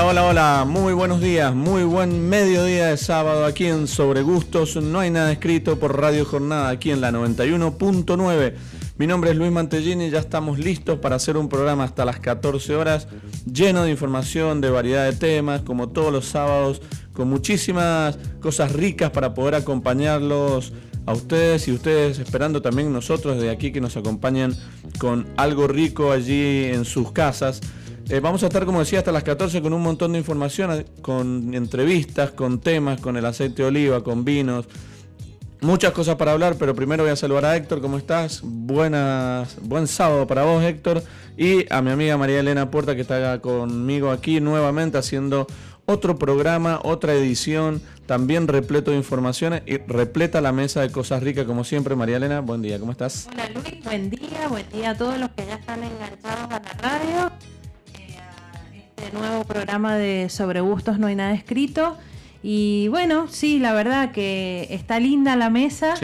Hola, hola, hola, muy buenos días, muy buen mediodía de sábado aquí en Sobre Gustos. No hay nada escrito por Radio Jornada aquí en la 91.9. Mi nombre es Luis Mantellini ya estamos listos para hacer un programa hasta las 14 horas lleno de información, de variedad de temas, como todos los sábados, con muchísimas cosas ricas para poder acompañarlos a ustedes y ustedes esperando también nosotros de aquí que nos acompañen con algo rico allí en sus casas. Eh, vamos a estar, como decía, hasta las 14 con un montón de información, con entrevistas, con temas, con el aceite de oliva, con vinos. Muchas cosas para hablar, pero primero voy a saludar a Héctor, ¿cómo estás? Buenas, buen sábado para vos, Héctor. Y a mi amiga María Elena Puerta, que está conmigo aquí nuevamente haciendo otro programa, otra edición, también repleto de informaciones y repleta la mesa de cosas ricas, como siempre. María Elena, buen día, ¿cómo estás? Hola Luis, buen día, buen día a todos los que ya están enganchados a la radio este nuevo programa de Sobre Gustos No hay nada escrito. Y bueno, sí, la verdad que está linda la mesa.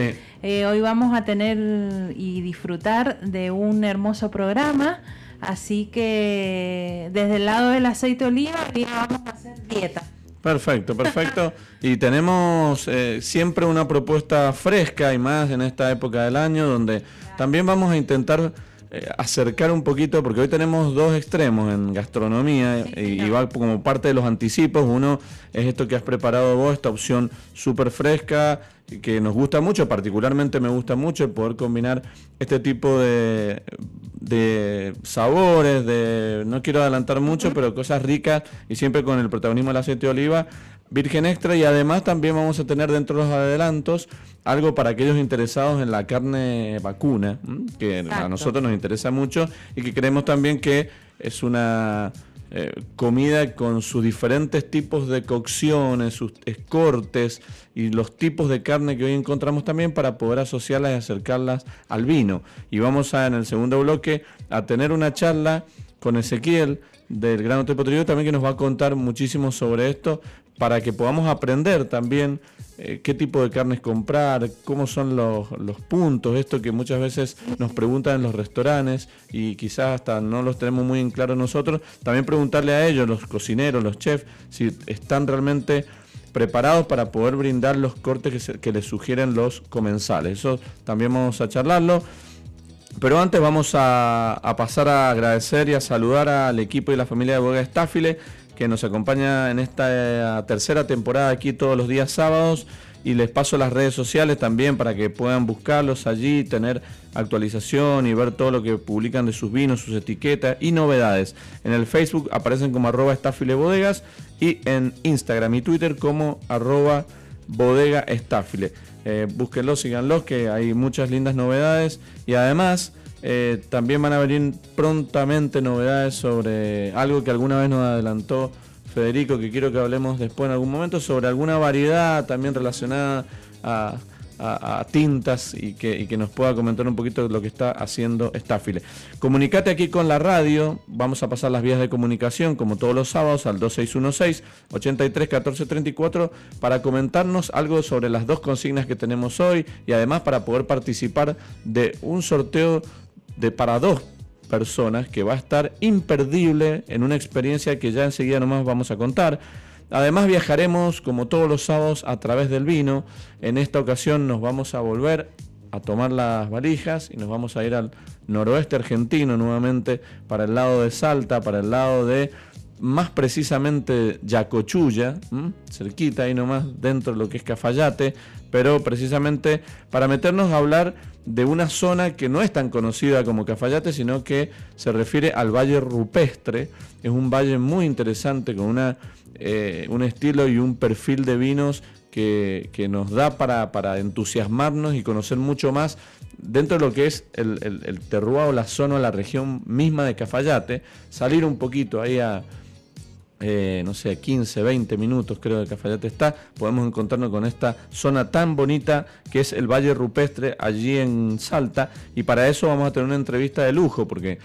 Eh, hoy vamos a tener y disfrutar de un hermoso programa. Así que desde el lado del aceite de oliva, hoy vamos a hacer dieta. Perfecto, perfecto. y tenemos eh, siempre una propuesta fresca y más en esta época del año donde también vamos a intentar eh, acercar un poquito, porque hoy tenemos dos extremos en gastronomía, y, va como parte de los anticipos. Uno es esto que has preparado vos, esta opción súper fresca, que nos gusta mucho, particularmente me gusta mucho poder combinar este tipo de, de sabores, de no quiero adelantar mucho, pero cosas ricas y siempre con el protagonismo del aceite de oliva virgen extra y además también vamos a tener dentro de los adelantos algo para aquellos interesados en la carne vacuna, que a nosotros nos interesa mucho y que creemos también que es una eh, comida con sus diferentes tipos de cocciones, sus cortes y los tipos de carne que hoy encontramos también para poder asociarlas y acercarlas al vino. Y vamos a en el segundo bloque a tener una charla con Ezequiel del Gran Hotel Potrillo también que nos va a contar muchísimo sobre esto para que podamos aprender también eh, qué tipo de carnes comprar, cómo son los, los, puntos, esto que muchas veces nos preguntan en los restaurantes y quizás hasta no los tenemos muy en claro nosotros, también preguntarle a ellos, los cocineros, los chefs, si están realmente preparados para poder brindar los cortes que, que les sugieren los comensales. Eso también vamos a charlarlo. Pero antes vamos a, pasar a agradecer y a saludar al equipo y la familia de Boga Estáfile que nos acompaña en esta eh, tercera temporada aquí todos los días sábados y les paso las redes sociales también para que puedan buscarlos allí, tener actualización y ver todo lo que publican de sus vinos, sus etiquetas y novedades. En el Facebook aparecen como arroba estáfile bodegas y en Instagram y Twitter como arroba bodega estáfile. Eh, búsquenlos, síganlos, que hay muchas lindas novedades y además eh, también van a venir prontamente novedades sobre algo que alguna vez nos adelantó Federico, que quiero que hablemos después en algún momento, sobre alguna variedad también relacionada a, tintas y que, nos pueda comentar un poquito lo que está haciendo Staffile. Comunicate aquí con la radio, vamos a pasar las vías de comunicación como todos los sábados al 2616 83 14 34 para comentarnos algo sobre las dos consignas que tenemos hoy y además para poder participar de un sorteo de para dos personas que va a estar imperdible en una experiencia que ya enseguida nomás vamos a contar. Además viajaremos como todos los sábados a través del vino. En esta ocasión nos vamos a volver a tomar las valijas y nos vamos a ir al noroeste argentino nuevamente para el lado de Salta, para el lado de más precisamente Yacochulla, cerquita ahí nomás dentro de lo que es Cafayate, pero precisamente para meternos a hablar de una zona que no es tan conocida como Cafayate, sino que se refiere al Valle Rupestre. Es un valle muy interesante con una, eh, un estilo y un perfil de vinos que, nos da para, entusiasmarnos y conocer mucho más dentro de lo que es el, el, el o la zona, la región misma de Cafayate, salir un poquito ahí a, eh, no sé, 15, 20 minutos creo que Cafayate está, podemos encontrarnos con esta zona tan bonita que es el Valle Rupestre allí en Salta y para eso vamos a tener una entrevista de lujo porque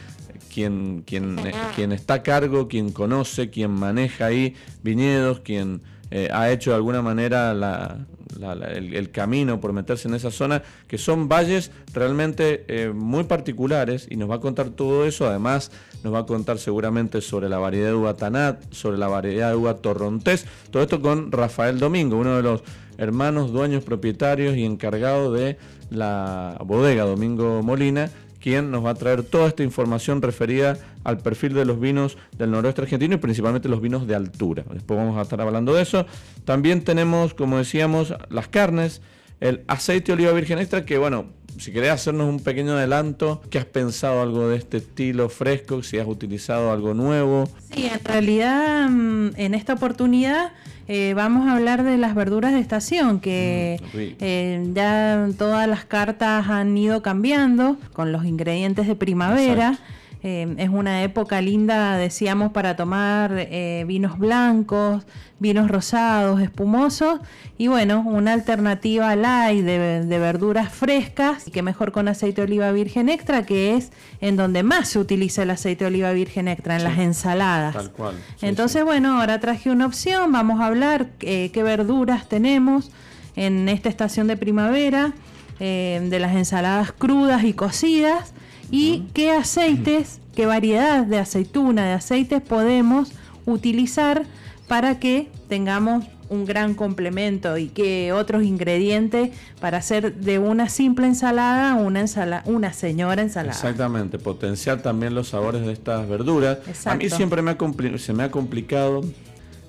quien, quien, quien está a cargo, quien conoce, quien maneja ahí viñedos, quien eh, ha hecho de alguna manera el, camino por meterse en esa zona, que son valles realmente eh, muy particulares y nos va a contar todo eso, además nos va a contar seguramente sobre la variedad de uva Tanat, sobre la variedad de uva Torrontés, todo esto con Rafael Domingo, uno de los hermanos, dueños, propietarios y encargado de la bodega Domingo Molina, quien nos va a traer toda esta información referida al perfil de los vinos del noroeste argentino y principalmente los vinos de altura. Después vamos a estar hablando de eso. También tenemos, como decíamos, las carnes, el aceite de oliva virgen extra, que bueno, si querés hacernos un pequeño adelanto, ¿qué has pensado algo de este estilo fresco? Si has utilizado algo nuevo. Sí, en realidad mm, en esta oportunidad eh, vamos a hablar de las verduras de estación, que mm, eh, ya todas las cartas han ido cambiando con los ingredientes de primavera. Eh, es una época linda, decíamos, para tomar eh, vinos blancos, vinos rosados, espumosos y bueno, una alternativa light de, de verduras frescas y que mejor con aceite de oliva virgen extra, que es en donde más se utiliza el aceite de oliva virgen extra, en las ensaladas. Tal cual. Entonces, bueno, ahora traje una opción, vamos a hablar eh, qué verduras tenemos en esta estación de primavera, de las ensaladas crudas y cocidas y qué aceites, qué variedad de aceituna, de aceites podemos utilizar para que tengamos un gran complemento y qué otros ingredientes para hacer de una simple ensalada una ensalada, una señora ensalada. Exactamente, potenciar también los sabores de estas verduras. A mí siempre me se me ha complicado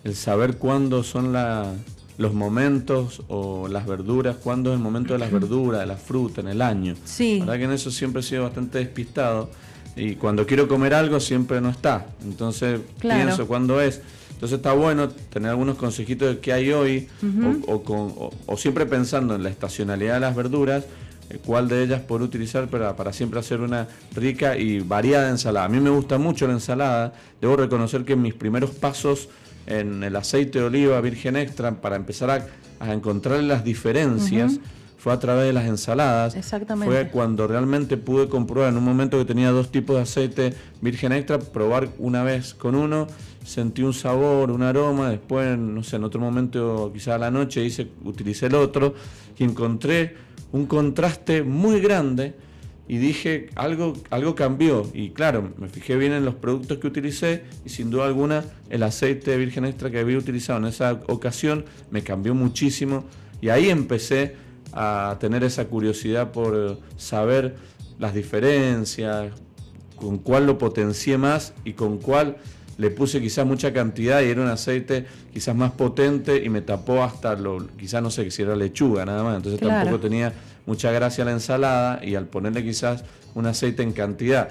el saber cuándo son la, los momentos o las verduras, cuándo es el momento de las verduras, de la fruta en el año. Sí. La verdad que en eso siempre he sido bastante despistado y cuando quiero comer algo siempre no está. Entonces pienso cuándo es. Entonces está bueno tener algunos consejitos de qué hay hoy o, siempre pensando en la estacionalidad de las verduras, eh, cuál de ellas por utilizar para, para siempre hacer una rica y variada ensalada. A mí me gusta mucho la ensalada, debo reconocer que en mis primeros pasos en el aceite de oliva virgen extra para empezar a, encontrar las diferencias. Fue a través de las ensaladas. Exactamente. Fue cuando realmente pude comprobar en un momento que tenía dos tipos de aceite virgen extra, probar una vez con uno, sentí un sabor, un aroma, después, no sé, en otro momento, quizá a la noche, hice, utilicé el otro y encontré un contraste muy grande y dije, algo, algo cambió. Y claro, me fijé bien en los productos que utilicé y sin duda alguna el aceite de virgen extra que había utilizado en esa ocasión me cambió muchísimo. Y ahí empecé a tener esa curiosidad por saber las diferencias, con cuál lo potencié más y con cuál le puse quizás mucha cantidad y era un aceite quizás más potente y me tapó hasta lo, quizás no sé si era lechuga nada más, entonces tampoco tenía mucha gracia la ensalada y al ponerle quizás un aceite en cantidad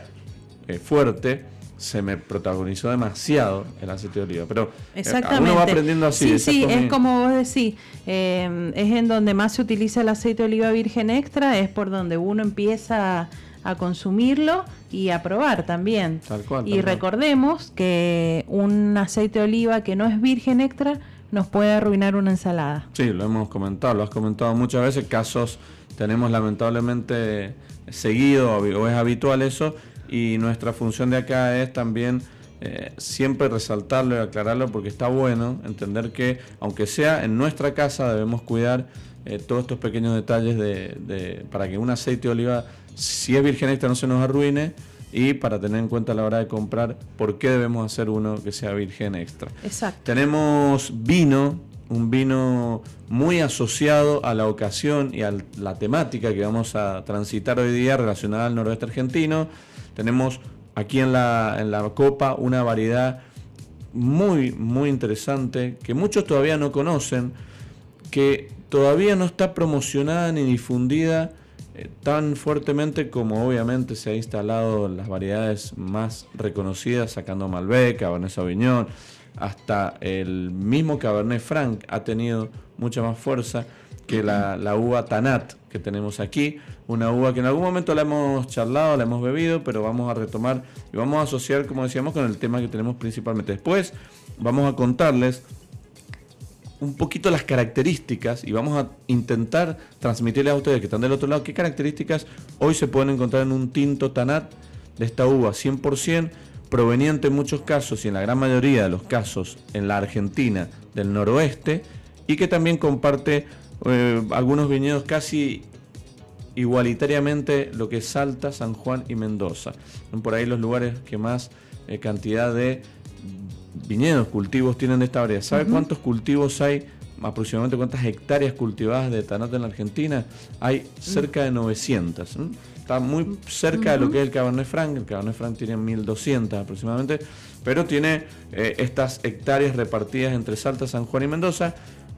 eh, fuerte, se me protagonizó demasiado el aceite de oliva. Pero eh, uno va aprendiendo así. Sí, sí, es como vos decís, eh, es en donde más se utiliza el aceite de oliva virgen extra, es por donde uno empieza a consumirlo y a probar también. Tal cual, y recordemos que un aceite de oliva que no es virgen extra nos puede arruinar una ensalada. Sí, lo hemos comentado, lo has comentado muchas veces, casos tenemos lamentablemente seguido o es habitual eso y nuestra función de acá es también eh, siempre resaltarlo y aclararlo porque está bueno entender que aunque sea en nuestra casa debemos cuidar eh, todos estos pequeños detalles de, para que un aceite de oliva si es virgen extra no se nos arruine y para tener en cuenta a la hora de comprar por qué debemos hacer uno que sea virgen extra. Exacto. Tenemos vino un vino muy asociado a la ocasión y a la temática que vamos a transitar hoy día relacionada al noroeste argentino. Tenemos aquí en la, en la copa una variedad muy, muy interesante que muchos todavía no conocen, que todavía no está promocionada ni difundida eh, tan fuertemente como obviamente se ha instalado las variedades más reconocidas, sacando Malbec, Cabernet Sauvignon, hasta el mismo Cabernet Franc ha tenido mucha más fuerza que la, uva Tanat que tenemos aquí, una uva que en algún momento la hemos charlado, la hemos bebido, pero vamos a retomar y vamos a asociar, como decíamos, con el tema que tenemos principalmente. Después vamos a contarles un poquito las características y vamos a intentar transmitirles a ustedes que están del otro lado qué características hoy se pueden encontrar en un tinto Tanat de esta uva 100% proveniente en muchos casos y en la gran mayoría de los casos en la Argentina del noroeste y que también comparte eh, algunos viñedos casi igualitariamente lo que es Salta, San Juan y Mendoza. Son por ahí los lugares que más eh, cantidad de viñedos, cultivos tienen de esta variedad. ¿Sabe cuántos cultivos hay? Aproximadamente cuántas hectáreas cultivadas de Tanat en la Argentina? Hay cerca de 900. Está muy cerca de lo que es el Cabernet Franc. El Cabernet Franc tiene 1200 aproximadamente, pero tiene eh, estas hectáreas repartidas entre Salta, San Juan y Mendoza.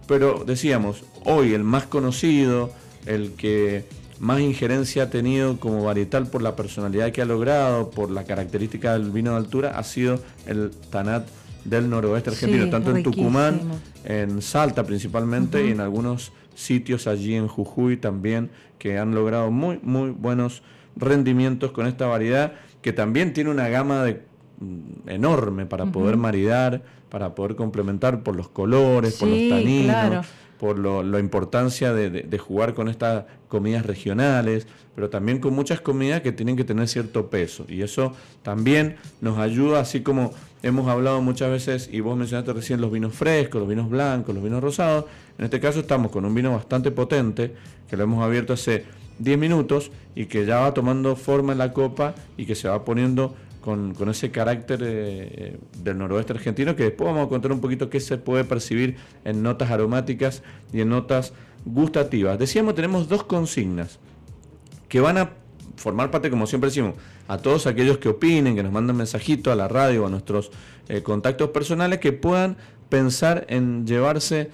Pero decíamos, hoy el más conocido, el que más injerencia ha tenido como varietal por la personalidad que ha logrado, por la característica del vino de altura, ha sido el Tanat del noroeste argentino, tanto en Tucumán, en Salta principalmente y en algunos sitios allí en Jujuy también que han logrado muy, muy buenos rendimientos con esta variedad que también tiene una gama de, mm, enorme para poder maridar, para poder complementar por los colores, por los taninos por la importancia de, jugar con estas comidas regionales, pero también con muchas comidas que tienen que tener cierto peso. Y eso también nos ayuda, así como hemos hablado muchas veces, y vos mencionaste recién los vinos frescos, los vinos blancos, los vinos rosados. En este caso estamos con un vino bastante potente, que lo hemos abierto hace 10 minutos y que ya va tomando forma en la copa y que se va poniendo con, ese carácter eh, del noroeste argentino, que después vamos a contar un poquito qué se puede percibir en notas aromáticas y en notas gustativas. Decíamos, tenemos dos consignas que van a formar parte, como siempre decimos, a todos aquellos que opinen, que nos manden mensajito a la radio o a nuestros eh, contactos personales, que puedan pensar en llevarse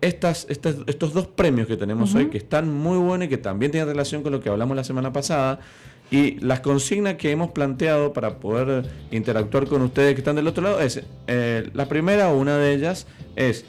estas, estos dos premios que tenemos hoy, que están muy buenos y que también tienen relación con lo que hablamos la semana pasada, y las consignas que hemos planteado para poder interactuar con ustedes que están del otro lado es, eh, la primera o una de ellas es,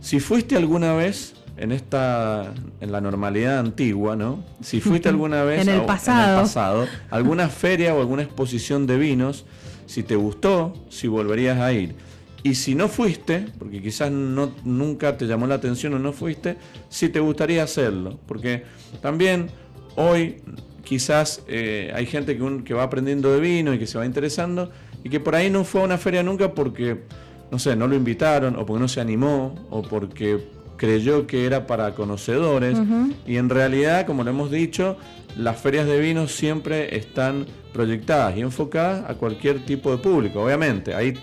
si fuiste alguna vez en esta, en la normalidad antigua, ¿no? Si fuiste alguna vez en el, pasado. pasado, alguna feria o alguna exposición de vinos, si te gustó, si volverías a ir. Y si no fuiste, porque quizás no, nunca te llamó la atención o no fuiste, si te gustaría hacerlo. Porque también hoy quizás eh, hay gente que, que va aprendiendo de vino y que se va interesando y que por ahí no fue a una feria nunca porque, no sé, no lo invitaron o porque no se animó o porque creyó que era para conocedores y en realidad, como lo hemos dicho, las ferias de vino siempre están proyectadas y enfocadas a cualquier tipo de público. Obviamente, hay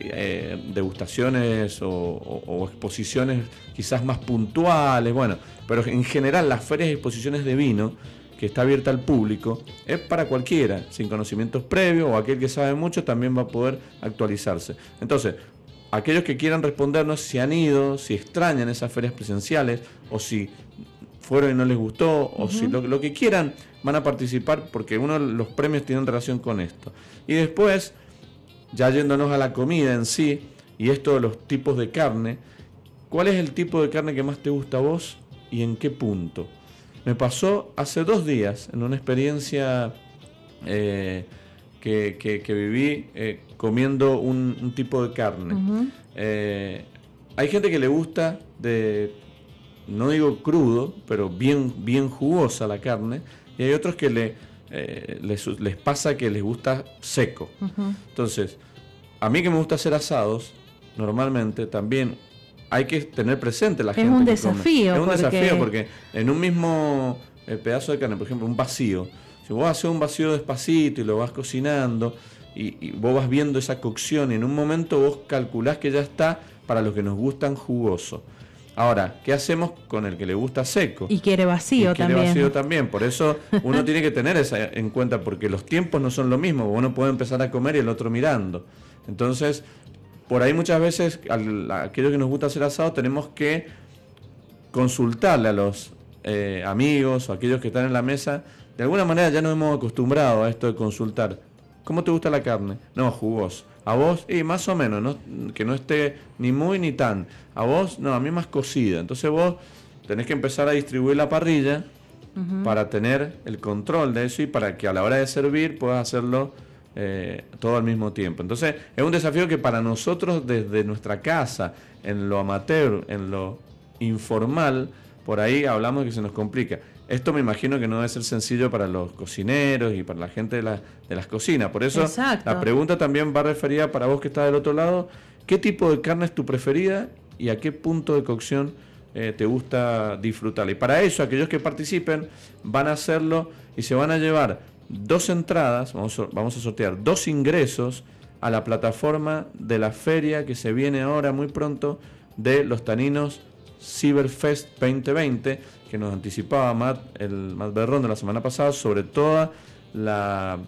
eh, degustaciones o, exposiciones quizás más puntuales, bueno, pero en general las ferias y exposiciones de vino que está abierta al público, es para cualquiera, sin conocimientos previos o aquel que sabe mucho también va a poder actualizarse. Entonces, aquellos que quieran respondernos si han ido, si extrañan esas ferias presenciales o si fueron y no les gustó o si lo, que quieran van a participar porque uno de los premios tienen relación con esto. Y después, ya yéndonos a la comida en sí y esto de los tipos de carne, ¿cuál es el tipo de carne que más te gusta a vos y en qué punto? Me pasó hace dos días en una experiencia eh, que, viví eh, comiendo un, tipo de carne. Eh, hay gente que le gusta de, no digo crudo, pero bien, bien jugosa la carne, y hay otros que le, les, pasa que les gusta seco. Entonces, a mí que me gusta hacer asados, normalmente también hay que tener presente la gente. Es un desafío. Es un desafío porque en un mismo eh, pedazo de carne, por ejemplo, un vacío, si vos haces un vacío despacito y lo vas cocinando y, vos vas viendo esa cocción y en un momento vos calculás que ya está para los que nos gustan jugoso. Ahora, ¿qué hacemos con el que le gusta seco? Y quiere vacío y quiere vacío también. Por eso uno tiene que tener eso en cuenta, porque los tiempos no son lo mismo. Uno puede empezar a comer y el otro mirando. Entonces, por ahí muchas veces, a aquellos que nos gusta hacer asado, tenemos que consultarle a los eh, amigos o aquellos que están en la mesa. De alguna manera ya nos hemos acostumbrado a esto de consultar. ¿Cómo te gusta la carne? No, jugoso. A vos, y más o menos, que no esté ni muy ni tan. A vos, no, a mí más cocida. Entonces vos tenés que empezar a distribuir la parrilla para tener el control de eso y para que a la hora de servir puedas hacerlo eh, todo al mismo tiempo. Entonces, es un desafío que para nosotros desde nuestra casa, en lo amateur, en lo informal, por ahí hablamos de que se nos complica. Esto me imagino que no debe ser sencillo para los cocineros y para la gente de, de las cocinas. Por eso la pregunta también va referida para vos que estás del otro lado. ¿Qué tipo de carne es tu preferida y a qué punto de cocción eh, te gusta disfrutar? Y para eso, aquellos que participen van a hacerlo y se van a llevar dos entradas, vamos vamos a sortear dos ingresos a la plataforma de la feria que se viene ahora muy pronto de los taninos Cyberfest 2020, que nos anticipaba Matt, el Matt Berrón de la semana pasada, sobre toda la,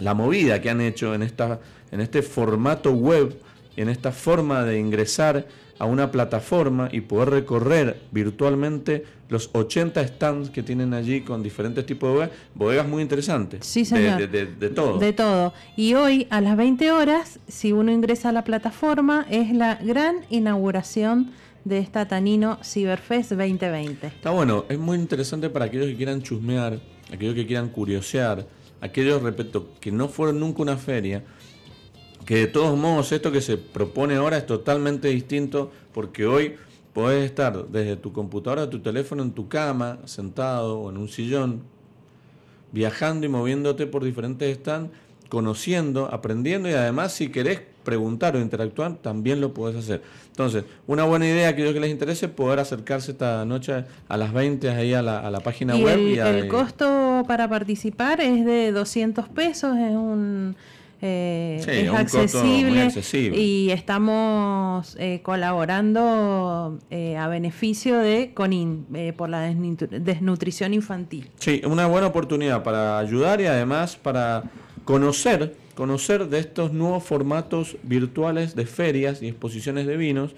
la movida que han hecho en, esta, en este formato web, en esta forma de ingresar a una plataforma y poder recorrer virtualmente los 80 stands que tienen allí con diferentes tipos de bodegas, bodegas muy interesantes. Sí, señor. De, todo. De todo. Y hoy a las 20 horas, si uno ingresa a la plataforma, es la gran inauguración de esta Tanino Cyberfest 2020. Está bueno, es muy interesante para aquellos que quieran chusmear, aquellos que quieran curiosear, aquellos, repito, que no fueron nunca una feria que de todos modos esto que se propone ahora es totalmente distinto porque hoy podés estar desde tu computadora, tu teléfono, en tu cama, sentado o en un sillón, viajando y moviéndote por diferentes stands, conociendo, aprendiendo y además si querés preguntar o interactuar, también lo podés hacer. Entonces, una buena idea, aquellos que les interese, poder acercarse esta noche a las 20 ahí a la, a la página web. El, y el costo para participar es de 200 pesos, es un eh, es accesible, y estamos eh, colaborando eh, a beneficio de CONIN por la desnutrición infantil. Sí, una buena oportunidad para ayudar y además para conocer, conocer de estos nuevos formatos virtuales de ferias y exposiciones de vinos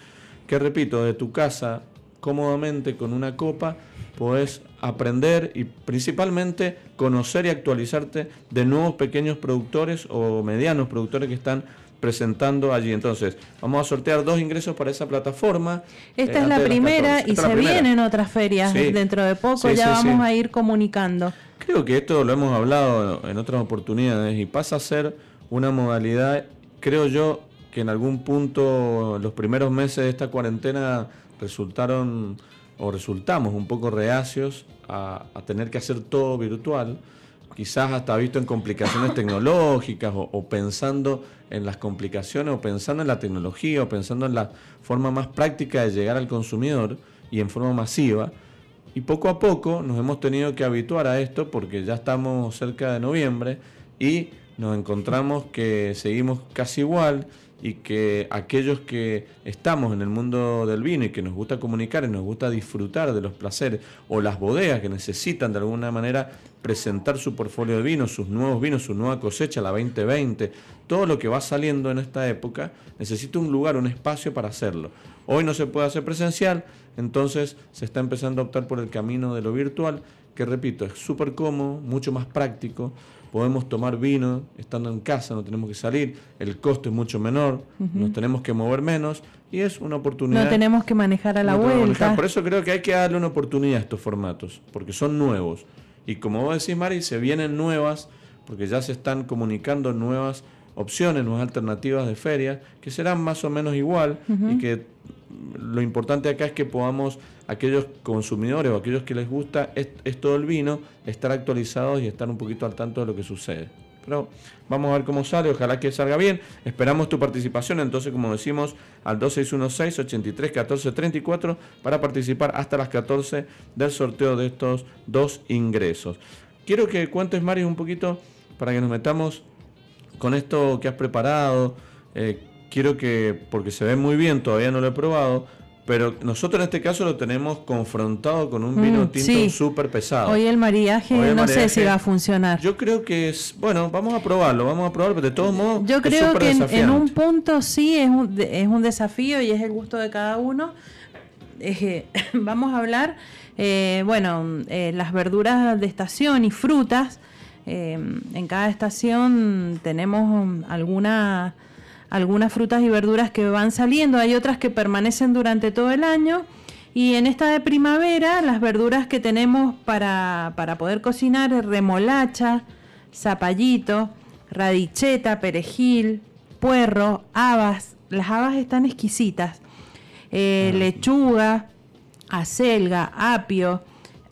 que repito, de tu casa cómodamente con una copa puedes aprender y principalmente conocer y actualizarte de nuevos pequeños productores o medianos productores que están presentando allí. Entonces, vamos a sortear dos ingresos para esa plataforma. Esta eh, es la primera y se vienen otras ferias dentro de poco, ya vamos a ir comunicando. Creo que esto lo hemos hablado en otras oportunidades y pasa a ser una modalidad, creo yo, que en algún punto los primeros meses de esta cuarentena resultaron o resultamos un poco reacios a, tener que hacer todo virtual, quizás hasta visto en complicaciones tecnológicas o, pensando en las complicaciones o pensando en la tecnología o pensando en la forma más práctica de llegar al consumidor y en forma masiva. Y poco a poco nos hemos tenido que habituar a esto porque ya estamos cerca de noviembre y nos encontramos que seguimos casi igual y que aquellos que estamos en el mundo del vino y que nos gusta comunicar y nos gusta disfrutar de los placeres o las bodegas que necesitan de alguna manera presentar su portfolio de vinos, sus nuevos vinos, su nueva cosecha, la 2020, todo lo que va saliendo en esta época, necesita un lugar, un espacio para hacerlo. Hoy no se puede hacer presencial, entonces se está empezando a optar por el camino de lo virtual, que repito, es súper cómodo, mucho más práctico podemos tomar vino estando en casa, no tenemos que salir, el costo es mucho menor, nos tenemos que mover menos y es una oportunidad. No tenemos que manejar a la vuelta. Por eso creo que hay que darle una oportunidad a estos formatos, porque son nuevos. Y como vos decís, Mari, se vienen nuevas, porque ya se están comunicando nuevas opciones, nuevas alternativas de ferias, que serán más o menos igual y que lo importante acá es que podamos, aquellos consumidores o aquellos que les gusta esto del vino, estar actualizados y estar un poquito al tanto de lo que sucede. Pero vamos a ver cómo sale, ojalá que salga bien. Esperamos tu participación, entonces, como decimos, al 2616-831434 para participar hasta las 14 del sorteo de estos dos ingresos. Quiero que cuentes, Mario, un poquito para que nos metamos con esto que has preparado. Eh, quiero que, porque se ve muy bien, todavía no lo he probado, pero nosotros en este caso lo tenemos confrontado con un vino mm, tinto súper pesado. Hoy el mariaje no sé si va a funcionar. Yo creo que es, bueno, vamos a probarlo, vamos a probarlo, pero de todos modos Yo creo que en, un punto sí es un, es un desafío y es el gusto de cada uno. vamos a hablar, eh, bueno, eh, las verduras de estación y frutas. Eh, en cada estación tenemos alguna algunas frutas y verduras que van saliendo, hay otras que permanecen durante todo el año. Y en esta de primavera, las verduras que tenemos para, para poder cocinar es remolacha, zapallito, radicheta, perejil, puerro, habas. Las habas están exquisitas. Eh, ah, lechuga, acelga, apio,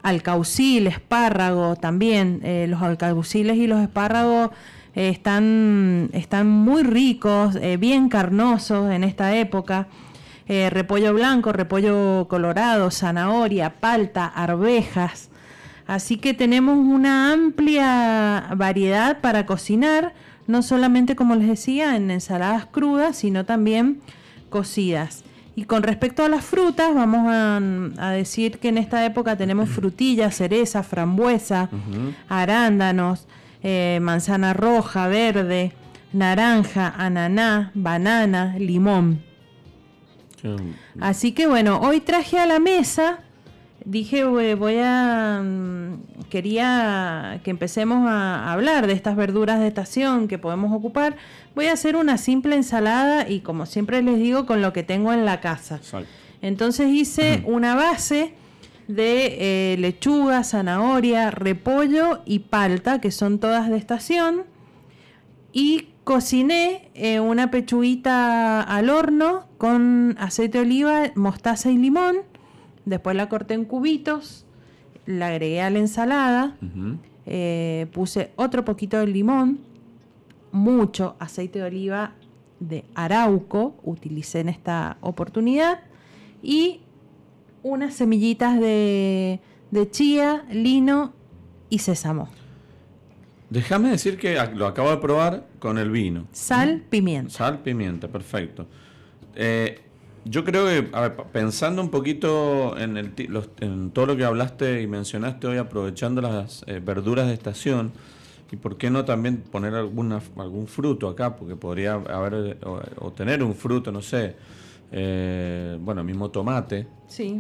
alcaucil, espárrago también. Eh, los alcauciles y los espárragos eh, están, están muy ricos, eh, bien carnosos en esta época. repollo blanco, repollo colorado, zanahoria, palta, arvejas. Así que tenemos una amplia variedad para cocinar, no solamente como les decía en ensaladas crudas, sino también cocidas. Y con respecto a las frutas, vamos a, decir que en esta época tenemos frutillas, cereza, frambuesa, arándanos, eh, manzana roja, verde, naranja, ananá, banana, limón. Así que bueno, hoy traje a la mesa dije voy a mm, quería que empecemos a hablar de estas verduras de estación que podemos ocupar. Voy a hacer una simple ensalada y como siempre les digo con lo que tengo en la casa entonces hice una base de eh, lechuga zanahoria repollo y palta que son todas de estación. Y cociné eh, una pechuguita al horno con aceite de oliva mostaza y limón. Después la corté en cubitos, la agregué a la ensalada, eh, puse otro poquito de limón, mucho aceite de oliva de arauco, utilicé en esta oportunidad, y unas semillitas de, de chía, lino y sésamo. Déjame decir que lo acabo de probar con el vino. Sal, pimienta. Sal, pimienta, perfecto. Eh, yo creo que, pensando un poquito en, el, en, todo lo que hablaste y mencionaste hoy, aprovechando las eh, verduras de estación, y por qué no también poner alguna, algún fruto acá, porque podría haber, o, tener un fruto, no sé, eh, bueno, mismo tomate,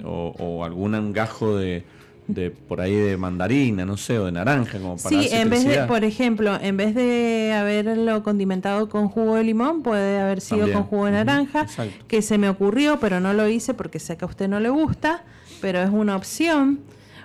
o, o algún gajo de, de por ahí de mandarina, no sé, o de naranja, como para Sí, en vez de, por ejemplo, en vez de haberlo condimentado con jugo de limón, puede haber sido con jugo de naranja, que se me ocurrió, pero no lo hice porque sé que a usted no le gusta, pero es una opción.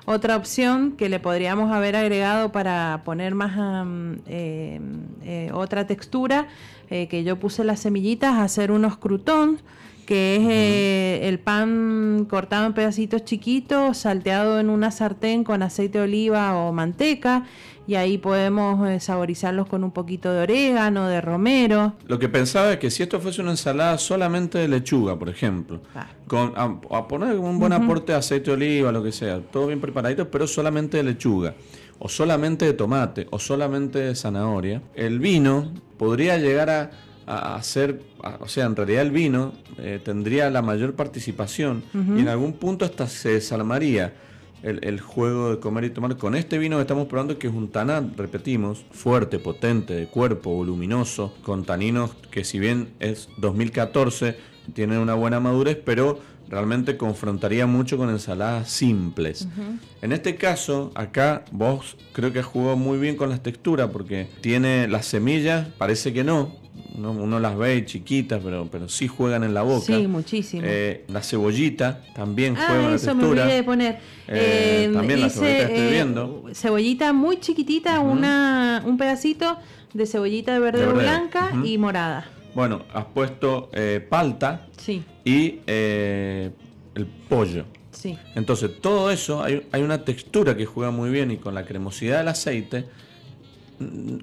Otra opción que le podríamos haber agregado para poner más eh, eh, otra textura, eh, que yo puse las semillitas, hacer unos croutons que es eh, el pan cortado en pedacitos chiquitos, salteado en una sartén con aceite de oliva o manteca, y ahí podemos eh, saborizarlos con un poquito de orégano, de romero. Lo que pensaba es que si esto fuese una ensalada solamente de lechuga, por ejemplo, con, a, poner un buen aporte de aceite de oliva, lo que sea, todo bien preparadito, pero solamente de lechuga, o solamente de tomate, o solamente de zanahoria, el vino podría llegar a a hacer, o sea, en realidad el vino eh, tendría la mayor participación y en algún punto hasta se desarmaría el, juego de comer y tomar. Con este vino que estamos probando que es un tanat, repetimos, fuerte, potente, de cuerpo, voluminoso, con taninos que si bien es 2014, tienen una buena madurez, pero realmente confrontaría mucho con ensaladas simples. En este caso, acá vos creo que has jugado muy bien con las texturas porque tiene las semillas, parece que no, uno, las ve chiquitas, pero, pero sí juegan en la boca. Sí, muchísimo. Eh, la cebollita también ah, juega en la textura. me olvidé de poner. Eh, em, también la cebollita estoy eh, viendo. Cebollita muy chiquitita, una, un pedacito de cebollita de verde, blanca y morada. Bueno, has puesto palta sí. y el pollo. Sí. Entonces, todo eso, hay, hay una textura que juega muy bien y con la cremosidad del aceite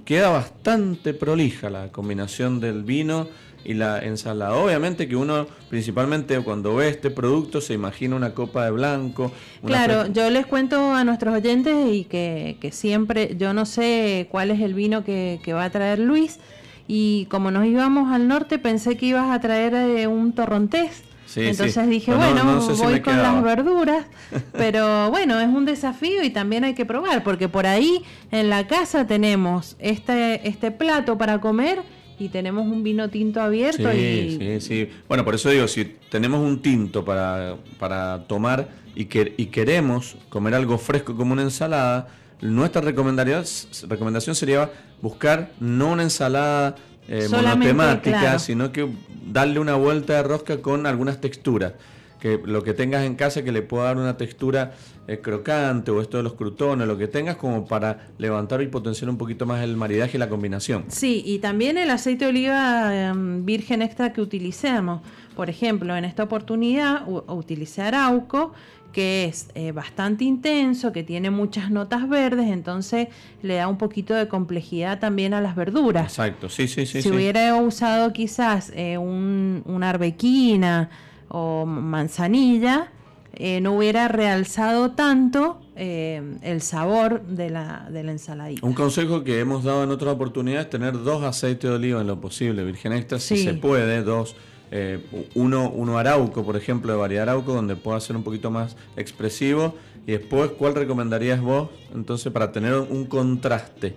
queda bastante prolija la combinación del vino y la ensalada. Obviamente que uno principalmente cuando ve este producto se imagina una copa de blanco. Claro, yo les cuento a nuestros oyentes y que, siempre, yo no sé cuál es el vino que, va a traer Luis y como nos íbamos al norte pensé que ibas a traer eh, un torrontés entonces dije, bueno, voy con las verduras, pero bueno, es un desafío y también hay que probar, porque por ahí en la casa tenemos este, este plato para comer y tenemos un vino tinto abierto. Sí, sí, sí. Bueno, por eso digo, si tenemos un tinto para, para tomar y, que, y queremos comer algo fresco como una ensalada, nuestra recomendación, recomendación sería buscar no una ensalada eh, monotemática, sino que darle una vuelta de rosca con algunas texturas. que lo que tengas en casa que le pueda dar una textura eh, crocante o esto de los crutones, lo que tengas como para levantar y potenciar un poquito más el maridaje y la combinación. Sí, y también el aceite de oliva em, virgen extra que utilicemos. Por ejemplo, en esta oportunidad utilicé arauco, que es eh, bastante intenso, que tiene muchas notas verdes, entonces le da un poquito de complejidad también a las verduras. Exacto, sí, sí, sí. Si hubiera usado quizás eh, un, una arbequina o manzanilla, eh, no hubiera realzado tanto el sabor de la, de la ensaladita. Un consejo que hemos dado en otras oportunidades es tener dos aceites de oliva en lo posible, virgen extra, si se puede, dos eh, uno, uno arauco, por ejemplo, de variedad arauco, donde pueda ser un poquito más expresivo. Y después, ¿cuál recomendarías vos entonces para tener un contraste?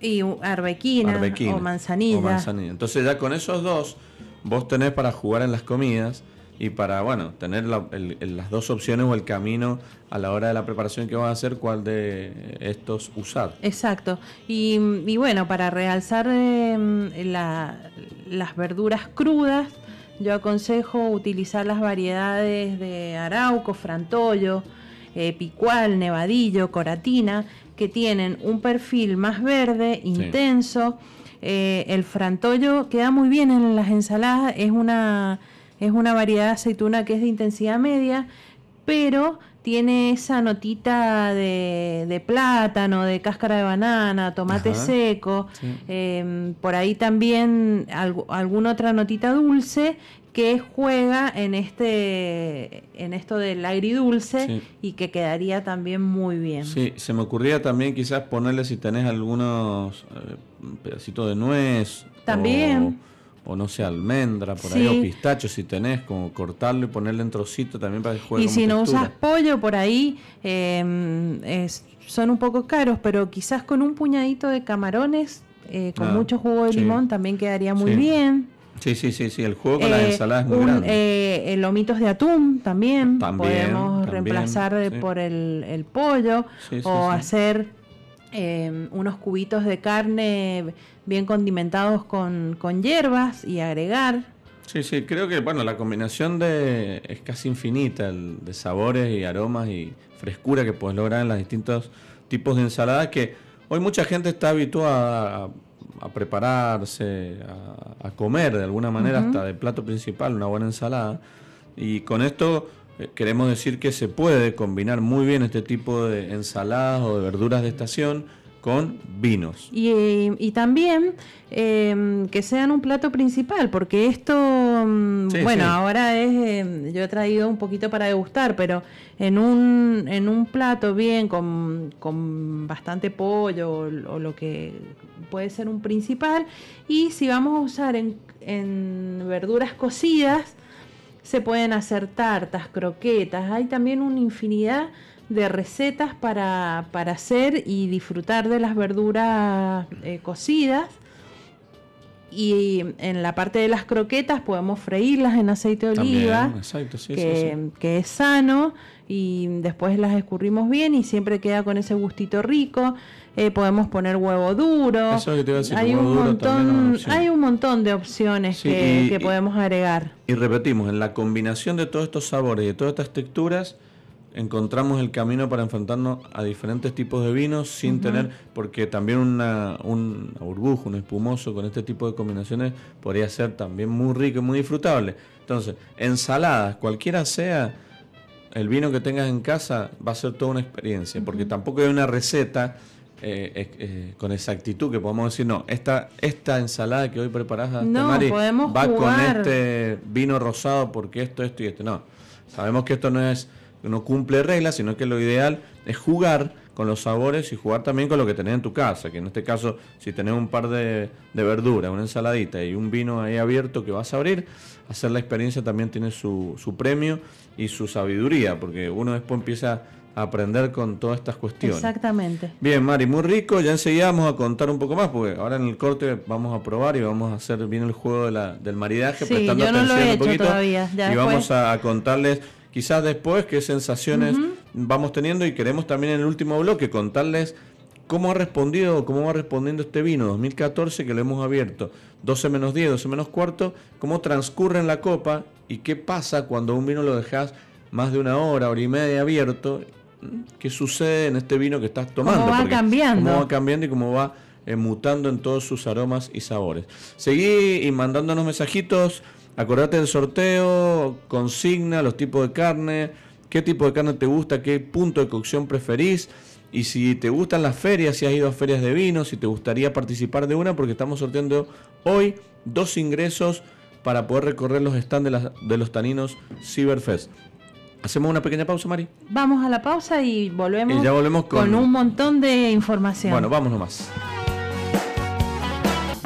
Y arbequina, o, manzanilla. Entonces ya con esos dos, vos tenés para jugar en las comidas y para, bueno, tener las dos opciones o el camino a la hora de la preparación que vas a hacer, cuál de estos usar. Exacto. Y, bueno, para realzar em, las verduras crudas, yo aconsejo utilizar las variedades de arauco, frantollo, eh, picual, nevadillo, coratina, que tienen un perfil más verde, intenso. Eh, el frantollo queda muy bien en las ensaladas, es una, es una variedad de aceituna que es de intensidad media, pero tiene esa notita de, plátano, de cáscara de banana, tomate seco, em, por ahí también alguna otra notita dulce que juega en este en esto del agridulce y que quedaría también muy bien. Sí, se me ocurría también quizás ponerle si tenés algunos eh, pedacitos de nuez. También o no sé, almendra por ahí, o pistacho si tenés, como cortarlo y ponerle en trocito también para que juegue. Y si no usas pollo por ahí, em, son un poco caros, pero quizás con un puñadito de camarones, eh, con ah, mucho jugo de limón, también quedaría muy bien. Sí, sí, sí, sí, el jugo con la eh, ensalada es muy grande. Eh, lomitos de atún también, podemos reemplazar por el, el pollo o hacer Em, unos cubitos de carne bien condimentados con, con, hierbas y agregar. Sí, sí, creo que bueno, la combinación de es casi infinita de sabores y aromas y frescura que puedes lograr en los distintos tipos de ensaladas que hoy mucha gente está habituada a, prepararse, a, comer de alguna manera, hasta de plato principal, una buena ensalada. Y con esto eh, queremos decir que se puede combinar muy bien este tipo de ensaladas o de verduras de estación con vinos. Y, también em, que sean un plato principal, porque esto, mm, bueno, ahora es, em, yo he traído un poquito para degustar, pero en un, en un plato bien, con, con bastante pollo o, o, lo que puede ser un principal, y si vamos a usar en, en verduras cocidas, se pueden hacer tartas, croquetas, hay también una infinidad de recetas para, hacer y disfrutar de las verduras eh, cocidas. Y en la parte de las croquetas podemos freírlas en aceite de oliva, que, que, es sano, y después las escurrimos bien y siempre queda con ese gustito rico. Eh, podemos poner huevo duro. hay, un montón, hay un montón de opciones que, podemos agregar. Y repetimos, en la combinación de todos estos sabores y de todas estas texturas, encontramos el camino para enfrentarnos a diferentes tipos de vinos sin tener, porque también una, un burbuja, un espumoso con este tipo de combinaciones podría ser también muy rico y muy disfrutable. Entonces, ensaladas, cualquiera sea el vino que tengas en casa, va a ser toda una experiencia, porque tampoco hay una receta eh, eh, con exactitud que podemos decir, no, esta, esta ensalada que hoy preparás no, va con este vino rosado porque esto, esto y esto. No, sabemos que esto no es, no cumple reglas, sino que lo ideal es jugar con los sabores y jugar también con lo que tenés en tu casa, que en este caso, si tenés un par de, de verduras, una ensaladita y un vino ahí abierto que vas a abrir, hacer la experiencia también tiene su, su premio y su sabiduría, porque uno después empieza aprender con todas estas cuestiones. Exactamente. Bien, Mari, muy rico. Ya enseguida vamos a contar un poco más, porque ahora en el corte vamos a probar y vamos a hacer bien el juego de la, del maridaje, prestando atención un poquito. Todavía. y vamos a, contarles quizás después qué sensaciones vamos teniendo y queremos también en el último bloque contarles cómo ha respondido, cómo va respondiendo este vino 2014 que lo hemos abierto 12 menos 10, 12 menos cuarto, cómo transcurre en la copa y qué pasa cuando un vino lo dejas más de una hora, hora y media abierto, ¿qué sucede en este vino que estás tomando? ¿Cómo va cambiando? Cómo va cambiando y cómo va eh, mutando en todos sus aromas y sabores. Seguí y mandándonos mensajitos. Acordate del sorteo, consigna los tipos de carne, qué tipo de carne te gusta, qué punto de cocción preferís. Y si te gustan las ferias, si has ido a ferias de vino, si te gustaría participar de una, porque estamos sorteando hoy dos ingresos para poder recorrer los stands de, de los taninos Cyberfest. Hacemos una pequeña pausa, Mari. Vamos a la pausa y volvemos, y ya volvemos con... con un montón de información. Bueno, vamos nomás.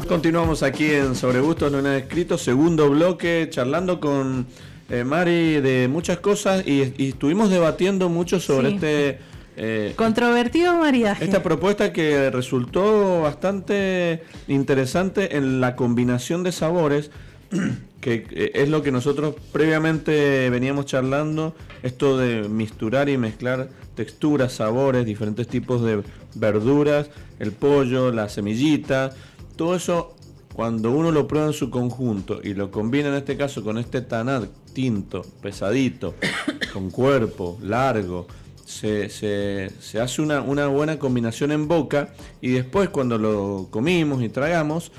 Continuamos aquí en Sobre Gustos No Nada Escrito, segundo bloque, charlando con eh, Mari de muchas cosas y, estuvimos debatiendo mucho sobre este... Eh, Controvertido maridaje. Esta propuesta que resultó bastante interesante en la combinación de sabores, que eh, es lo que nosotros previamente veníamos charlando, esto de misturar y mezclar texturas, sabores, diferentes tipos de verduras, el pollo, la semillita todo eso, cuando uno lo prueba en su conjunto y lo combina en este caso con este tanat tinto, pesadito, con cuerpo, largo, se, hace una, una, buena combinación en boca y después cuando lo comimos y tragamos,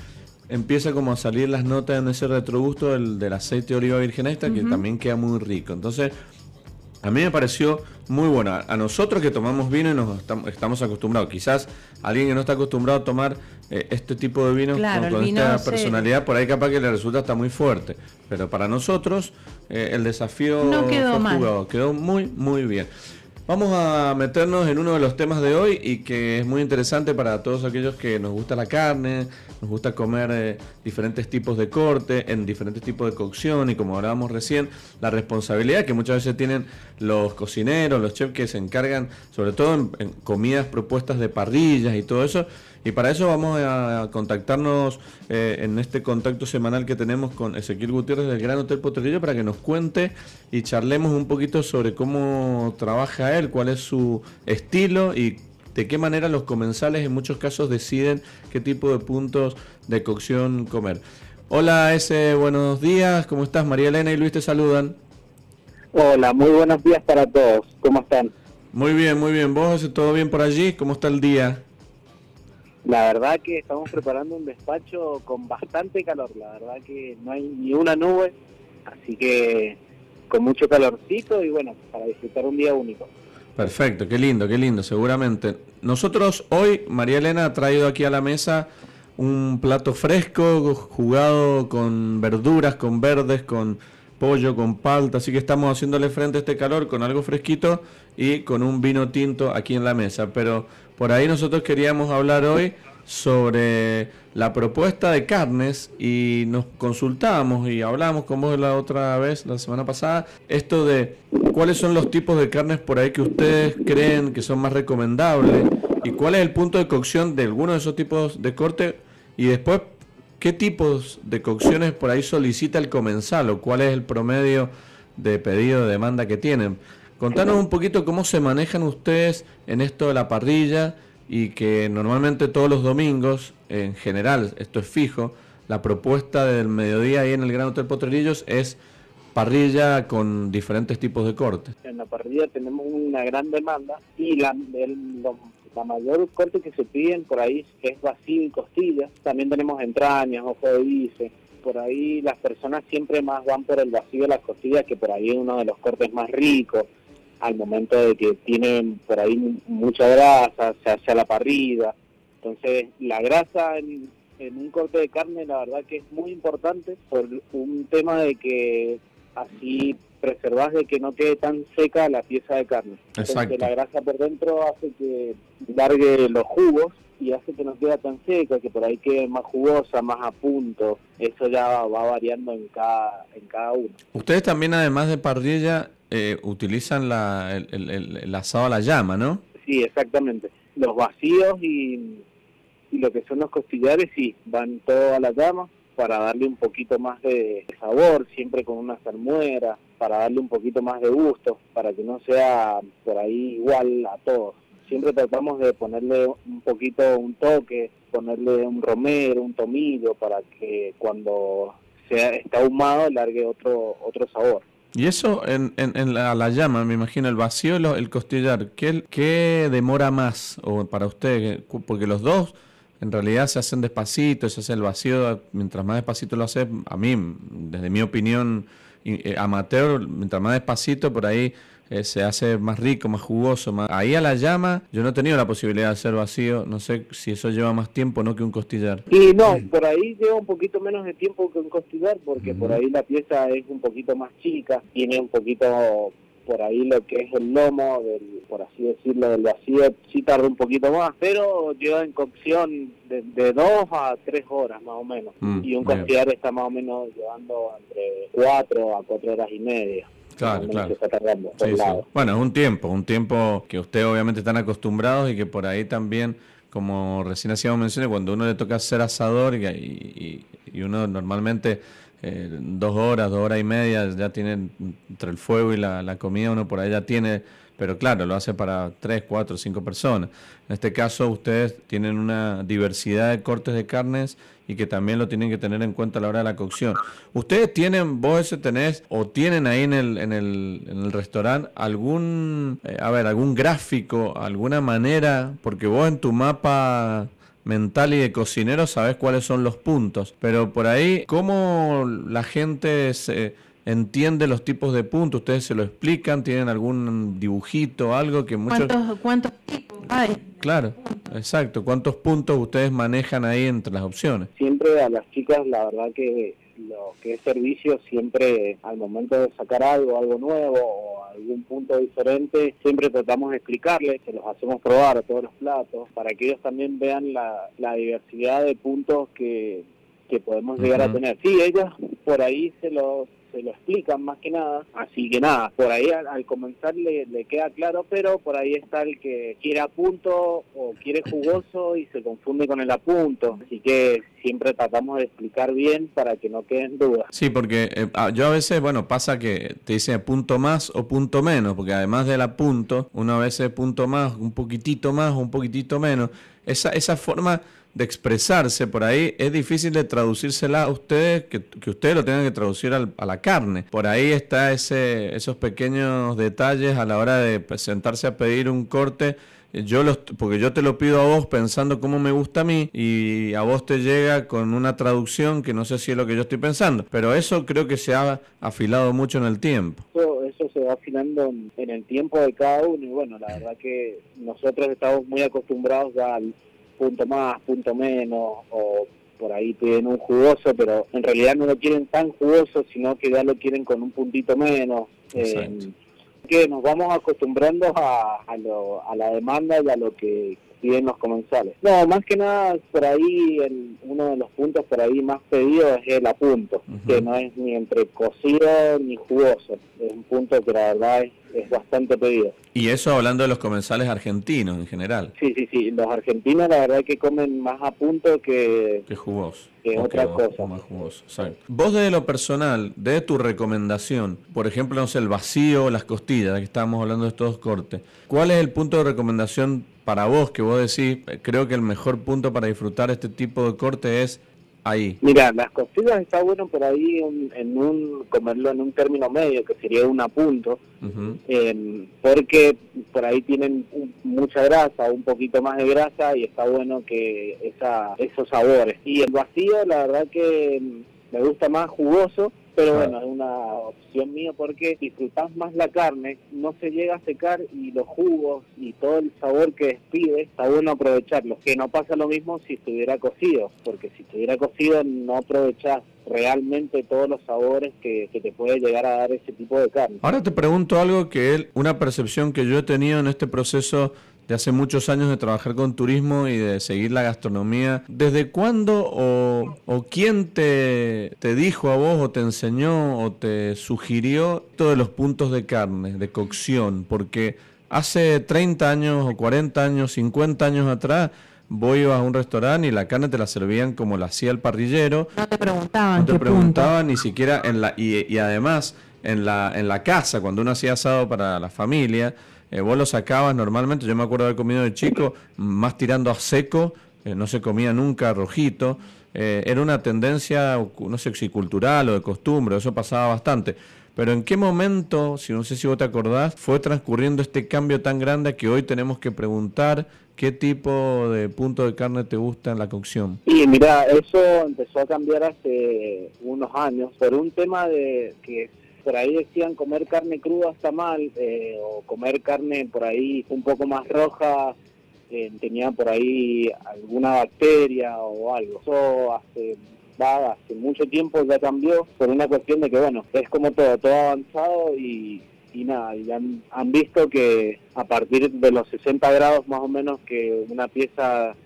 empieza como a salir las notas en ese retrogusto del, del aceite de oliva virgen extra que también queda muy rico. Entonces, a mí me pareció muy bueno. A nosotros que tomamos vino y nos estamos acostumbrados, quizás alguien que no está acostumbrado a tomar eh, este tipo de vino con, esta personalidad, por ahí capaz que le resulta está muy fuerte. Pero para nosotros eh, el desafío no quedó fue quedó muy, muy bien. Vamos a meternos en uno de los temas de hoy y que es muy interesante para todos aquellos que nos gusta la carne, nos gusta comer eh, diferentes tipos de corte, en diferentes tipos de cocción y como hablábamos recién, la responsabilidad que muchas veces tienen los cocineros, los chefs que se encargan, sobre todo en comidas propuestas de parrillas y todo eso, y para eso vamos a contactarnos eh, en este contacto semanal que tenemos con Ezequiel Gutiérrez del Gran Hotel Potrerillo para que nos cuente y charlemos un poquito sobre cómo trabaja él, cuál es su estilo y de qué manera los comensales en muchos casos deciden qué tipo de puntos de cocción comer. Hola ese, buenos días, ¿cómo estás? María Elena y Luis te saludan. Hola, muy buenos días para todos, ¿cómo están? Muy bien, muy bien. ¿Vos todo bien por allí? ¿Cómo está el día? La verdad que estamos preparando un despacho con bastante calor, la verdad que no hay ni una nube, así que con mucho calorcito y bueno, para disfrutar un día único. Perfecto, qué lindo, qué lindo, seguramente. Nosotros hoy, María Elena ha traído aquí a la mesa un plato fresco, jugado con verduras, con verdes, con pollo, con palta, así que estamos haciéndole frente a este calor con algo fresquito y con un vino tinto aquí en la mesa. Pero por ahí nosotros queríamos hablar hoy sobre la propuesta de carnes y nos consultamos y hablamos con vos la otra vez, la semana pasada, esto de cuáles son los tipos de carnes por ahí que ustedes creen que son más recomendables y cuál es el punto de cocción de alguno de esos tipos de corte y después qué tipos de cocciones por ahí solicita el comensal o cuál es el promedio de pedido de demanda que tienen. Contanos un poquito cómo se manejan ustedes en esto de la parrilla y que normalmente todos los domingos, en general, esto es fijo, la propuesta del mediodía ahí en el Gran Hotel Potrerillos es parrilla con diferentes tipos de cortes. En la parrilla tenemos una gran demanda y la, la mayor corte que se piden por ahí es vacío y costilla. También tenemos entrañas, ojo de bife. Por ahí las personas siempre más van por el vacío de las costillas, que por ahí es uno de los cortes más ricos al momento de que tienen por ahí mucha grasa, se hace a la parrilla. Entonces, la grasa en, un corte de carne, la verdad que es muy importante por un tema de que así preservas de que no quede tan seca la pieza de carne. Exacto. la grasa por dentro hace que largue los jugos y hace que no quede tan seca, que por ahí quede más jugosa, más a punto. Eso ya va variando en cada, en cada uno. Ustedes también, además de parrilla, eh, utilizan la, el, el, asado a la llama, ¿no? Sí, exactamente. Los vacíos y, y lo que son los costillares, sí, van todo a la llama para darle un poquito más de sabor, siempre con una salmuera, para darle un poquito más de gusto, para que no sea por ahí igual a todos. Siempre tratamos de ponerle un poquito un toque, ponerle un romero, un tomillo, para que cuando sea está ahumado largue otro otro sabor. Y eso en, en, la, llama, me imagino, el vacío, el, el costillar, ¿qué, ¿qué demora más o para usted? Porque los dos en realidad se hacen despacito, se hace el vacío, mientras más despacito lo hace, a mí, desde mi opinión eh, amateur, mientras más despacito, por ahí eh, se hace más rico, más jugoso. Más... Ahí a la llama, yo no he tenido la posibilidad de hacer vacío, no sé si eso lleva más tiempo no que un costillar. Y no, por ahí lleva un poquito menos de tiempo que un costillar, porque por ahí la pieza es un poquito más chica, tiene un poquito por ahí lo que es el lomo, del, por así decirlo, del vacío, sí tarda un poquito más, pero lleva en cocción de, dos a tres horas más o menos. Mm, y un costillar está más o menos llevando entre cuatro a cuatro horas y media. Claro, claro. Bueno, es un tiempo, un tiempo que ustedes obviamente están acostumbrados y que por ahí también, como recién hacíamos menciones, cuando uno le toca ser asador y, y uno normalmente eh, dos horas, dos horas y media, ya tiene entre el fuego y la, la, comida, uno por ahí ya tiene, pero claro, lo hace para tres, cuatro, cinco personas. En este caso, ustedes tienen una diversidad de cortes de carnes y que también lo tienen que tener en cuenta a la hora de la cocción. ¿Ustedes tienen, vos tenés, o tienen ahí en el, en el, en el restaurante algún, eh, a ver, algún gráfico, alguna manera, porque vos en tu mapa mental y de cocinero sabes cuáles son los puntos, pero por ahí, ¿cómo la gente se entiende los tipos de puntos? ¿Ustedes se lo explican? ¿Tienen algún dibujito, algo que muchos... ¿Cuántos, cuántos tipos hay? Claro, exacto. ¿Cuántos puntos ustedes manejan ahí entre las opciones? Siempre a las chicas, la verdad que lo que es servicio siempre al momento de sacar algo, algo nuevo o algún punto diferente, siempre tratamos de explicarles, se los hacemos probar a todos los platos para que ellos también vean la, la diversidad de puntos que, que podemos llegar a tener. Sí, ellas por ahí se los se lo explican más que nada. Así que nada, por ahí al, comenzar le, queda claro, pero por ahí está el que quiere apunto o quiere jugoso y se confunde con el apunto. Así que siempre tratamos de explicar bien para que no queden dudas. Sí, porque eh, yo a veces, bueno, pasa que te dice punto más o punto menos, porque además del apunto, uno a veces punto más, un poquitito más o un poquitito menos. Esa, esa forma de expresarse por ahí, es difícil de traducírsela a ustedes, que, que ustedes lo tengan que traducir a la carne. Por ahí está ese, esos pequeños detalles a la hora de sentarse a pedir un corte. Yo los, porque yo te lo pido a vos pensando cómo me gusta a mí y a vos te llega con una traducción que no sé si es lo que yo estoy pensando, pero eso creo que se ha afilado mucho en el tiempo. Eso, eso se va afilando en, el tiempo de cada uno y bueno, la verdad que nosotros estamos muy acostumbrados al punto más, punto menos, o por ahí piden un jugoso, pero en realidad no lo quieren tan jugoso, sino que ya lo quieren con un puntito menos. Eh, que nos vamos acostumbrando a, a, lo, a la demanda y a lo que piden los comensales. No, más que nada, por ahí, el, uno de los puntos por ahí más pedido es el apunto, que no es ni entre cocido ni jugoso. Es un punto que la verdad es es bastante pedido. Y eso hablando de los comensales argentinos en general. Sí, sí, sí. Los argentinos la verdad que comen más a punto que... Que jugosos. Que otra cosa. Más jugoso, Vos de lo personal, de tu recomendación, por ejemplo, no sé, el vacío, las costillas, que estábamos hablando de estos cortes, ¿cuál es el punto de recomendación para vos que vos decís, creo que el mejor punto para disfrutar este tipo de corte es ahí? Mira, las costillas está bueno por ahí en, un comerlo en un término medio, que sería un apunto, em, porque por ahí tienen mucha grasa, un poquito más de grasa y está bueno que esa, esos sabores. Y el vacío, la verdad que me gusta más jugoso, pero bueno, es una opción mía porque disfrutas más la carne, no se llega a secar y los jugos y todo el sabor que despide, está bueno aprovecharlo. Que no pasa lo mismo si estuviera cocido, porque si estuviera cocido no aprovechas realmente todos los sabores que, que, te puede llegar a dar ese tipo de carne. Ahora te pregunto algo que es una percepción que yo he tenido en este proceso de hace muchos años de trabajar con turismo y de seguir la gastronomía. ¿Desde cuándo o, o quién te, te, dijo a vos o te enseñó o te sugirió todos los puntos de carne, de cocción? Porque hace 30 años o 40 años, 50 años atrás, ibas a un restaurante y la carne te la servían como la hacía el parrillero. No te preguntaban. No te preguntaban ni siquiera en la... Y, y además en la, en la casa, cuando uno hacía asado para la familia, eh, vos lo sacabas normalmente, yo me acuerdo de haber comido de chico, más tirando a seco, eh, no se comía nunca rojito. Eh, era una tendencia, no sé si cultural o de costumbre, eso pasaba bastante. pero ¿en qué momento, si no sé si vos te acordás, fue transcurriendo este cambio tan grande que hoy tenemos que preguntar qué tipo de punto de carne te gusta en la cocción? Y mira, eso empezó a cambiar hace unos años por un tema de que por ahí decían comer carne cruda está mal, eh, o comer carne por ahí un poco más roja eh, tenía por ahí alguna bacteria o algo. Eso hace, hace mucho tiempo ya cambió por una cuestión de que, bueno, es como todo, todo avanzado y, y nada, y han, han visto que a partir de los 60 grados más o menos que una pieza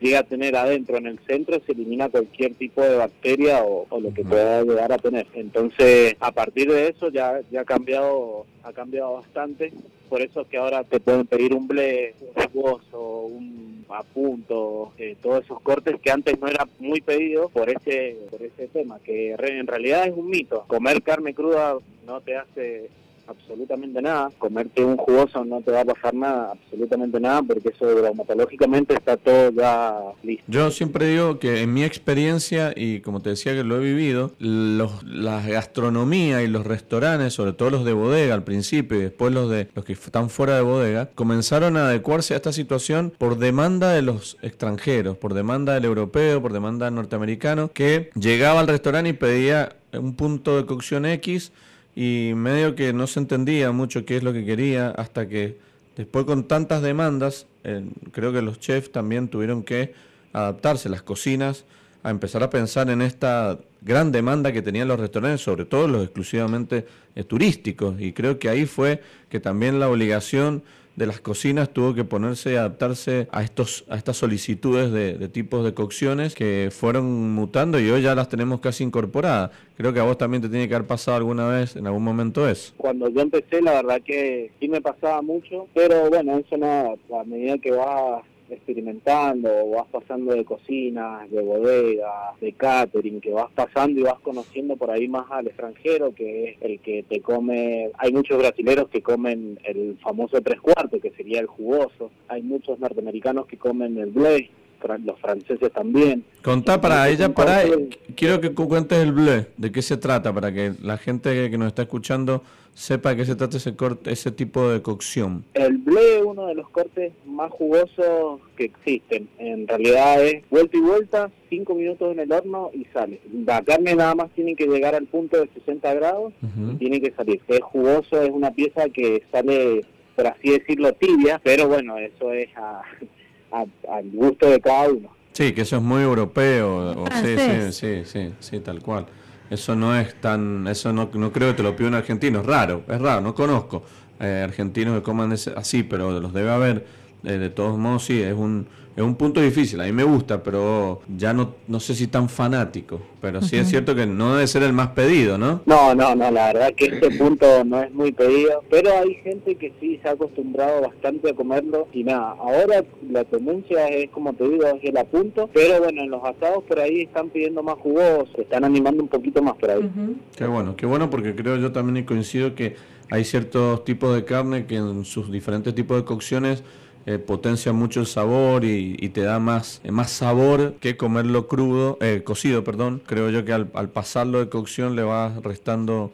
llega a tener adentro en el centro se elimina cualquier tipo de bacteria o, lo que pueda llegar a tener. Entonces a partir de eso ya ya ha cambiado ha cambiado bastante. Por eso es que ahora te pueden pedir un ble un jugoso un apunto eh, todos esos cortes que antes no era muy pedido por ese por ese tema que en realidad es un mito. Comer carne cruda no te hace absolutamente nada. Comerte un jugoso no te va a pasar nada, absolutamente nada, porque eso bromatológicamente está todo ya listo. Yo siempre digo que en mi experiencia, y como te decía que lo he vivido, los, la gastronomía y los restaurantes, sobre todo los de bodega al principio y después los de los que están fuera de bodega, comenzaron a adecuarse a esta situación por demanda de los extranjeros, por demanda del europeo, por demanda del norteamericano, que llegaba al restaurante y pedía un punto de cocción X y medio que no se entendía mucho qué es lo que quería hasta que después con tantas demandas, eh, creo que los chefs también tuvieron que adaptarse, las cocinas, a empezar a pensar en esta gran demanda que tenían los restaurantes, sobre todo los exclusivamente turísticos. Y creo que ahí fue que también la obligación de las cocinas tuvo que ponerse y adaptarse a estos a estas solicitudes de, tipos de cocciones que fueron mutando y hoy ya las tenemos casi incorporadas. Creo que a vos también te tiene que haber pasado alguna vez, en algún momento eso. Cuando yo empecé, la verdad que sí me pasaba mucho, pero bueno, eso no, a medida que vas experimentando, vas pasando de cocinas, de bodega, de catering, que vas pasando y vas conociendo por ahí más al extranjero, que es el que te come, hay muchos brasileros que comen el famoso tres cuartos, que sería el jugoso, hay muchos norteamericanos que comen el blé, los franceses también. Contá para ella, para quiero que cuentes el bleu, de qué se trata, para que la gente que nos está escuchando sepa de qué se trata ese corte, ese tipo de cocción. El bleu es uno de los cortes más jugosos que existen. En realidad es vuelta y vuelta, cinco minutos en el horno y sale. La carne nada más tiene que llegar al punto de 60 grados y tiene que salir. Es jugoso, es una pieza que sale, por así decirlo, tibia, pero bueno, eso es a al gusto de cada uno. Sí, que eso es muy europeo, sí, sí, sí, sí, sí, tal cual. Eso no es tan, eso no, no creo que te lo pida un argentino, es raro, es raro, no conozco eh, argentinos que coman así, pero los debe haber. Eh, de todos modos, sí, es un, es un punto difícil. A mí me gusta, pero ya no, no sé si tan fanático. Pero sí es cierto que no debe ser el más pedido, ¿no? No, no, no, la verdad que este punto no es muy pedido. Pero hay gente que sí se ha acostumbrado bastante a comerlo. Y nada, ahora la tendencia es, como te digo, es el apunto. Pero bueno, en los asados por ahí están pidiendo más jugos, se están animando un poquito más por ahí. Qué bueno, qué bueno porque creo yo también coincido que hay ciertos tipos de carne que en sus diferentes tipos de cocciones eh, potencia mucho el sabor y, te da más, eh, más sabor que comerlo crudo, eh, cocido, perdón. Creo yo que al, pasarlo de cocción le va restando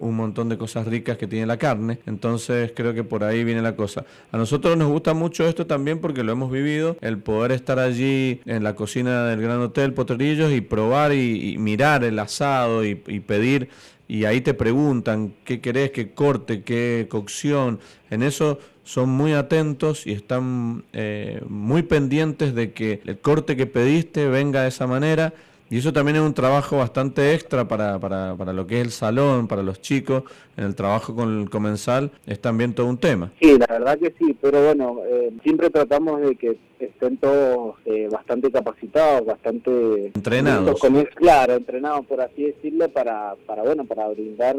un montón de cosas ricas que tiene la carne. Entonces creo que por ahí viene la cosa. A nosotros nos gusta mucho esto también porque lo hemos vivido, el poder estar allí en la cocina del Gran Hotel Potrerillos y probar y, mirar el asado y, y, pedir. Y ahí te preguntan qué querés, qué corte, qué cocción. En eso son muy atentos y están eh, muy pendientes de que el corte que pediste venga de esa manera. Y eso también es un trabajo bastante extra para, para, para lo que es el salón, para los chicos. En el trabajo con el comensal es también todo un tema. Sí, la verdad que sí, pero bueno, eh, siempre tratamos de que estén todos eh, bastante capacitados, bastante entrenados. claro, entrenados por así decirlo, para, para bueno, para brindar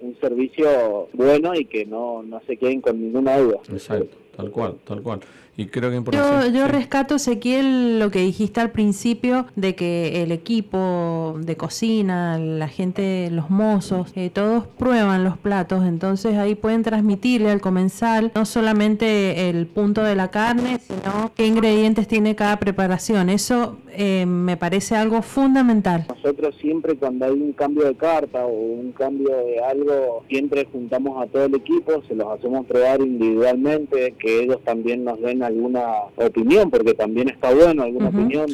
un servicio bueno y que no, no se queden con ninguna duda. Exacto, tal cual, tal cual. Y creo que yo, yo rescato, Ezequiel, lo que dijiste al principio de que el equipo de cocina, la gente, los mozos, eh, todos prueban los platos, entonces ahí pueden transmitirle al comensal no solamente el punto de la carne, sino qué ingredientes tiene cada preparación. Eso eh, me parece algo fundamental. Nosotros siempre cuando hay un cambio de carta o un cambio de algo, siempre juntamos a todo el equipo, se los hacemos probar individualmente, que ellos también nos den alguna opinión, porque también está bueno alguna opinión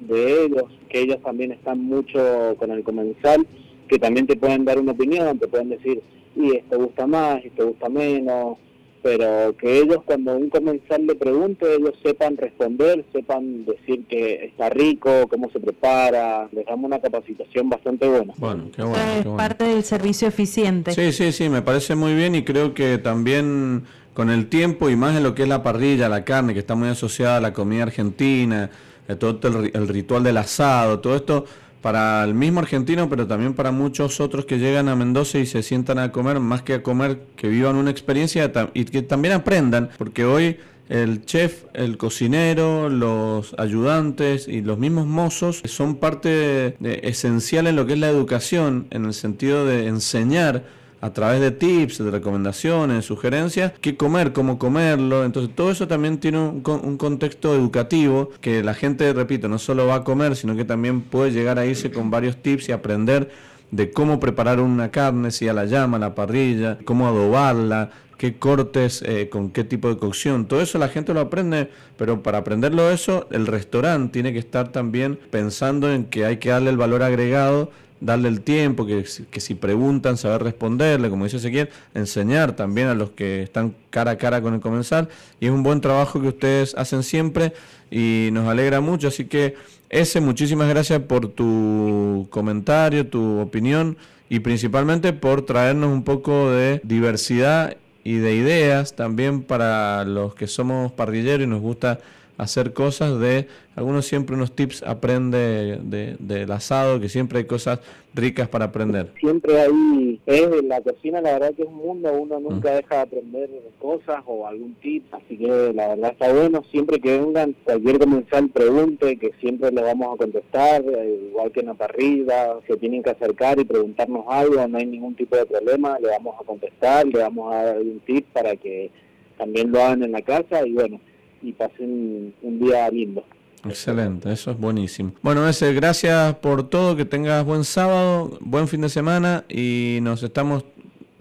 de ellos, que ellos también están mucho con el comensal, que también te pueden dar una opinión, te pueden decir, y esto gusta más, esto gusta menos, pero que ellos cuando un comensal le pregunte, ellos sepan responder, sepan decir que está rico, cómo se prepara, les damos una capacitación bastante buena. Bueno, qué bueno. es parte del servicio eficiente. Sí, sí, sí, me parece muy bien y creo que también con el tiempo y más en lo que es la parrilla, la carne, que está muy asociada a la comida argentina, eh, todo el, ritual del asado, todo esto para el mismo argentino, pero también para muchos otros que llegan a Mendoza y se sientan a comer, más que a comer, que vivan una experiencia y que también aprendan, porque hoy el chef, el cocinero, los ayudantes y los mismos mozos son parte esencial en lo que es la educación, en el sentido de enseñar a través de tips, de recomendaciones, sugerencias, qué comer, cómo comerlo. Entonces todo eso también tiene un, un, contexto educativo que la gente, repito, no solo va a comer, sino que también puede llegar a irse con varios tips y aprender de cómo preparar una carne, si a la llama, a la parrilla, cómo adobarla, qué cortes, eh, con qué tipo de cocción. Todo eso la gente lo aprende, pero para aprenderlo eso, el restaurante tiene que estar también pensando en que hay que darle el valor agregado darle el tiempo, que, que, si preguntan, saber responderle, como dice Ezequiel, enseñar también a los que están cara a cara con el comensal. Y es un buen trabajo que ustedes hacen siempre y nos alegra mucho. Así que, ese, muchísimas gracias por tu comentario, tu opinión y principalmente por traernos un poco de diversidad y de ideas también para los que somos parrilleros y nos gusta hacer cosas de, algunos siempre unos tips aprende de, del asado, que siempre hay cosas ricas para aprender. Siempre hay, es la cocina la verdad que es un mundo, uno nunca deja de aprender cosas o algún tip, así que la verdad está bueno, siempre que vengan, cualquier comensal pregunte, que siempre le vamos a contestar, eh, igual que en la parrilla, se tienen que acercar y preguntarnos algo, no hay ningún tipo de problema, le vamos a contestar, le vamos a dar un tip para que también lo hagan en la casa y bueno, y pasen un día lindo. Excelente, eso es buenísimo. Bueno, ese, gracias por todo, que tengas buen sábado, buen fin de semana y nos estamos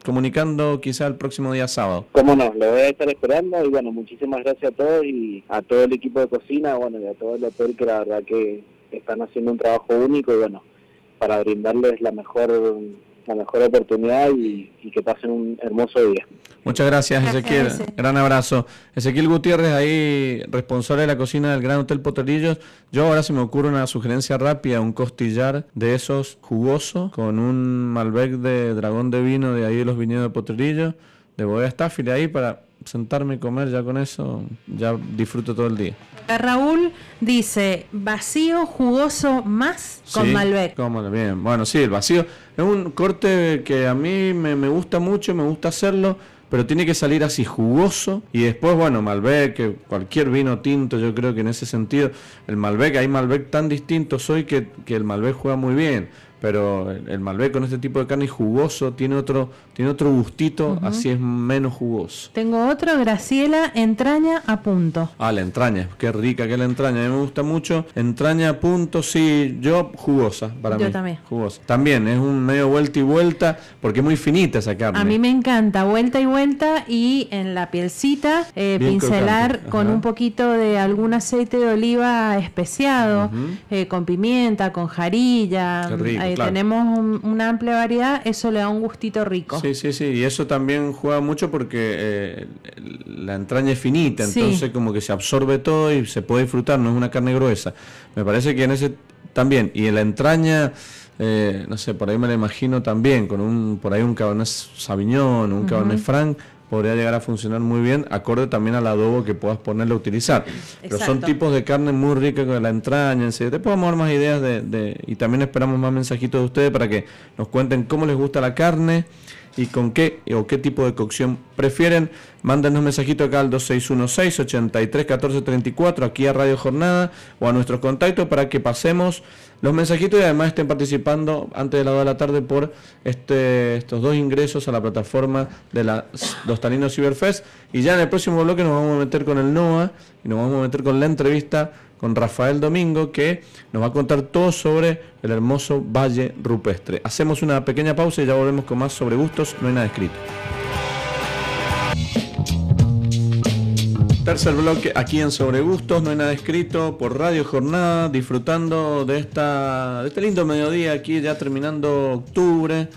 comunicando quizá el próximo día sábado. Cómo no, lo voy a estar esperando y bueno, muchísimas gracias a todos y a todo el equipo de cocina, bueno, y a todo el hotel que la verdad que están haciendo un trabajo único y bueno, para brindarles la mejor la mejor oportunidad y, que pasen un hermoso día. Muchas gracias, Ezequiel. Gran abrazo. Ezequiel Gutiérrez, ahí responsable de la cocina del Gran Hotel Potrerillos. Yo ahora se me ocurre una sugerencia rápida, un costillar de esos jugosos con un Malbec de dragón de vino de ahí de los viñedos de Potrerillos, de bodega Staffile ahí para sentarme y comer ya con eso, ya disfruto todo el día. Raúl dice, vacío jugoso más con Malbec. Cómo, bien. Bueno, sí, el vacío es un corte que a mí me, me, gusta mucho, me gusta hacerlo, pero tiene que salir así jugoso. Y después, bueno, Malbec, cualquier vino tinto, yo creo que en ese sentido, el Malbec, hay Malbec tan distintos hoy que, que el Malbec juega muy bien pero el Malbec con este tipo de carne jugoso tiene otro tiene otro gustito, así es menos jugoso. Tengo otro, Graciela, entraña a punto. Ah, la entraña, qué rica que la entraña, a mí me gusta mucho. Entraña a punto, sí, yo jugosa para mí. Yo también. Jugosa. También es un medio vuelta y vuelta porque es muy finita esa carne. A mí me encanta, vuelta y vuelta y en la pielcita eh, pincelar con un poquito de algún aceite de oliva especiado, eh, con pimienta, con jarilla. Qué rico, tenemos una amplia variedad, eso le da un gustito rico. Sí, sí, sí, y eso también juega mucho porque eh, la entraña es finita, entonces como que se absorbe todo y se puede disfrutar, no es una carne gruesa. Me parece que en ese también, y en la entraña... Eh, no sé, por ahí me la imagino también, con un por ahí un Cabernet Sauvignon, un Cabernet Franc, podría llegar a funcionar muy bien, acorde también al adobo que puedas ponerle a utilizar. Pero son tipos de carne muy ricas con la entraña, en Te podemos dar más ideas de, y también esperamos más mensajitos de ustedes para que nos cuenten cómo les gusta la carne y con qué o qué tipo de cocción prefieren. Mándenos un mensajito acá al 2616 83 14 34 aquí a Radio Jornada o a nuestro contacto para que pasemos los mensajitos y además estén participando antes de la 2 de la tarde por este, estos dos ingresos a la plataforma de los Taninos Cyberfest. Y ya en el próximo bloque nos vamos a meter con el NOA y nos vamos a meter con la entrevista con Rafael Domingo que nos va a contar todo sobre el hermoso Valle Rupestre. Hacemos una pequeña pausa y ya volvemos con más sobre gustos, no hay nada escrito. Tercer bloque aquí en Sobre Gustos, no hay nada escrito por Radio Jornada, disfrutando de esta de este lindo mediodía aquí ya terminando octubre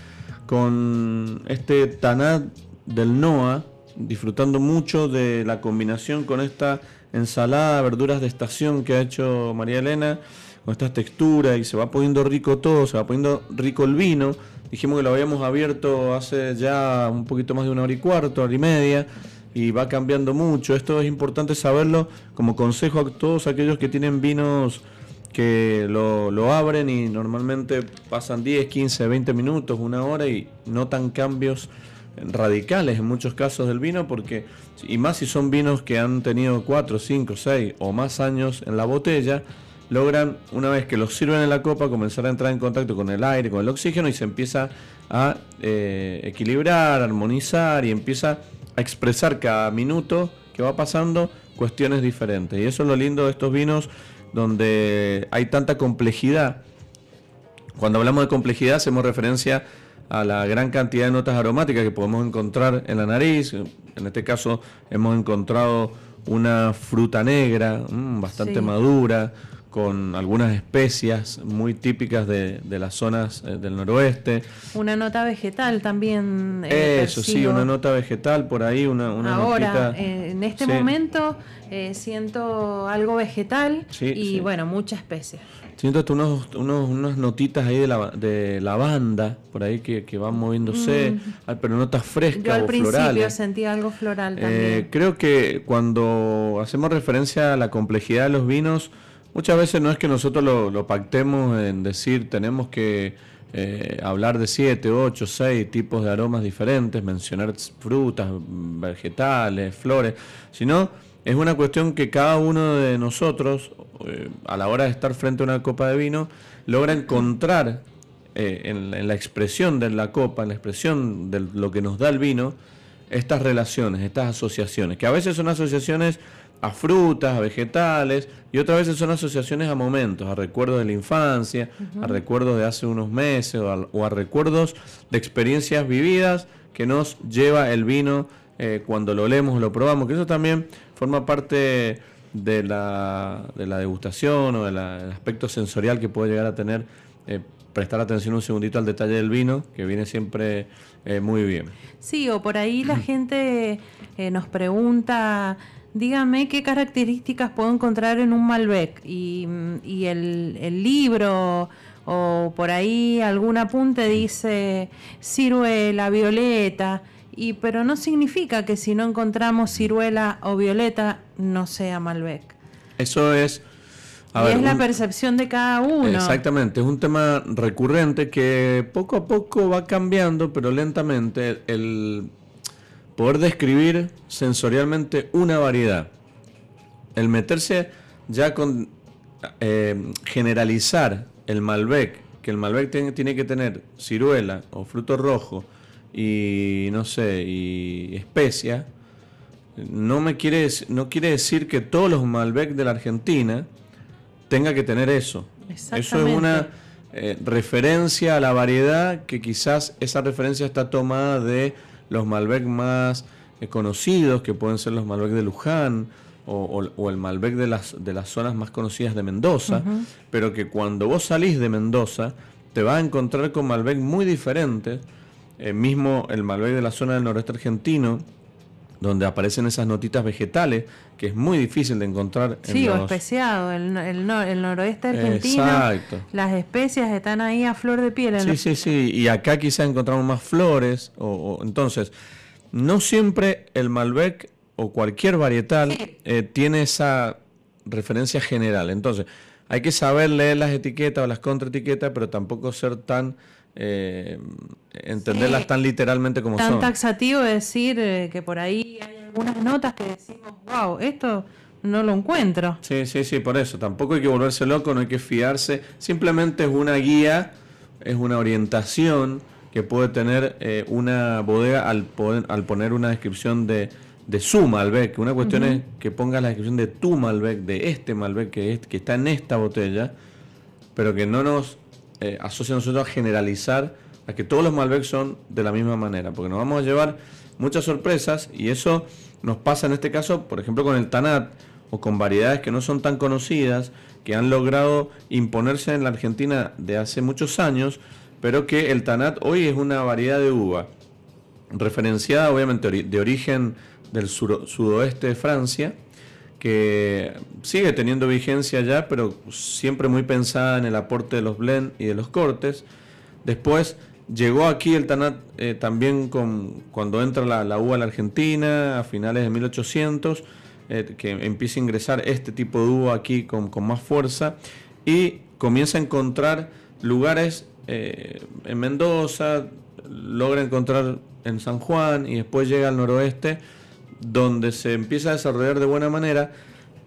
con este Tanat del Noa, disfrutando mucho de la combinación con esta ensalada, verduras de estación que ha hecho María Elena, con estas texturas y se va poniendo rico todo, se va poniendo rico el vino. Dijimos que lo habíamos abierto hace ya un poquito más de una hora y cuarto, hora y media y va cambiando mucho. Esto es importante saberlo como consejo a todos aquellos que tienen vinos que lo, abren y normalmente pasan 10, 15, 20 minutos, una hora y notan cambios radicales en muchos casos del vino porque y más si son vinos que han tenido 4, 5, 6 o más años en la botella logran una vez que los sirven en la copa comenzar a entrar en contacto con el aire, con el oxígeno y se empieza a eh, equilibrar, armonizar y empieza a expresar cada minuto que va pasando cuestiones diferentes. Y eso es lo lindo de estos vinos donde hay tanta complejidad. Cuando hablamos de complejidad hacemos referencia a la gran cantidad de notas aromáticas que podemos encontrar en la nariz. En este caso hemos encontrado una fruta negra, mm, bastante madura, con algunas especias muy típicas de, las zonas eh, del noroeste. Una nota vegetal también. Eh, Eso, sí, una nota vegetal por ahí, una, una Ahora, eh, en este momento siento algo vegetal y bueno, mucha especia. Siento hasta unos, unos, unas notitas ahí de, la, de lavanda, por ahí que, que van moviéndose, mm. pero notas frescas Yo al principio sentí algo floral también. creo que cuando hacemos referencia a la complejidad de los vinos, Muchas veces no es que nosotros lo, pactemos en decir tenemos que eh, hablar de siete, ocho, seis tipos de aromas diferentes, mencionar frutas, vegetales, flores, sino es una cuestión que cada uno de nosotros, eh, a la hora de estar frente a una copa de vino, logra encontrar eh, en, en, la expresión de la copa, en la expresión de lo que nos da el vino, estas relaciones, estas asociaciones, que a veces son asociaciones a frutas, a vegetales, y otras veces son asociaciones a momentos, a recuerdos de la infancia, a recuerdos de hace unos meses o a, recuerdos de experiencias vividas que nos lleva el vino eh, cuando lo leemos o lo probamos, que eso también forma parte de la, de la degustación o del aspecto sensorial que puede llegar a tener. Eh, prestar atención un segundito al detalle del vino, que viene siempre eh, muy bien. Sí, o por ahí la gente nos pregunta dígame qué características puedo encontrar en un Malbec y, el, libro o por ahí algún apunte dice ciruela, violeta, y pero no significa que si no encontramos ciruela o violeta no sea Malbec. Eso es... y es la percepción de cada uno. Exactamente, es un tema recurrente que poco a poco va cambiando, pero lentamente el poder describir sensorialmente una variedad. El meterse ya con eh, generalizar el Malbec, que el Malbec tiene, que tener ciruela o fruto rojo y no sé, y especia, no me quiere no quiere decir que todos los Malbec de la Argentina tenga que tener eso. Eso es una eh, referencia a la variedad que quizás esa referencia está tomada de los Malbec más eh, conocidos, que pueden ser los Malbec de Luján o, el Malbec de las, de las zonas más conocidas de Mendoza, pero que cuando vos salís de Mendoza te vas a encontrar con Malbec muy diferentes, eh, mismo el Malbec de la zona del noroeste argentino, donde aparecen esas notitas vegetales, que es muy difícil de encontrar. En sí, o especiado, el, el, noroeste argentino, Exacto. las especias están ahí a flor de piel. Sí, sí, sí, y acá quizá encontramos más flores, o, entonces, no siempre el Malbec o cualquier varietal eh, tiene esa referencia general, entonces hay que saber leer las etiquetas o las contraetiquetas, pero tampoco ser tan eh, entenderlas tan literalmente como tan son. Tan taxativo decir eh, que por ahí hay algunas notas que decimos, wow, esto no lo encuentro. Sí, sí, sí, por eso. Tampoco hay que volverse loco, no hay que fiarse. Simplemente es una guía, es una orientación que puede tener eh, una bodega al, al poner una descripción de, de su Malbec. Una cuestión es que pongas la descripción de tu Malbec, de este Malbec que, es, que está en esta botella, pero que no nos eh, asocia a nosotros a generalizar a que todos los Malbec son de la misma manera, porque nos vamos a llevar muchas sorpresas y eso nos pasa en este caso, por ejemplo, con el Tanat o con variedades que no son tan conocidas, que han logrado imponerse en la Argentina de hace muchos años, pero que el Tanat hoy es una variedad de uva, referenciada obviamente de origen del sudoeste de Francia, que sigue teniendo vigencia ya, pero siempre muy pensada en el aporte de los blend y de los cortes. Después llegó aquí el Tanat eh, también con, cuando entra la, la, uva a la Argentina a finales de 1800, eh, que empieza a ingresar este tipo de uva aquí con, con más fuerza y comienza a encontrar lugares eh, en Mendoza, logra encontrar en San Juan y después llega al noroeste donde se empieza a desarrollar de buena manera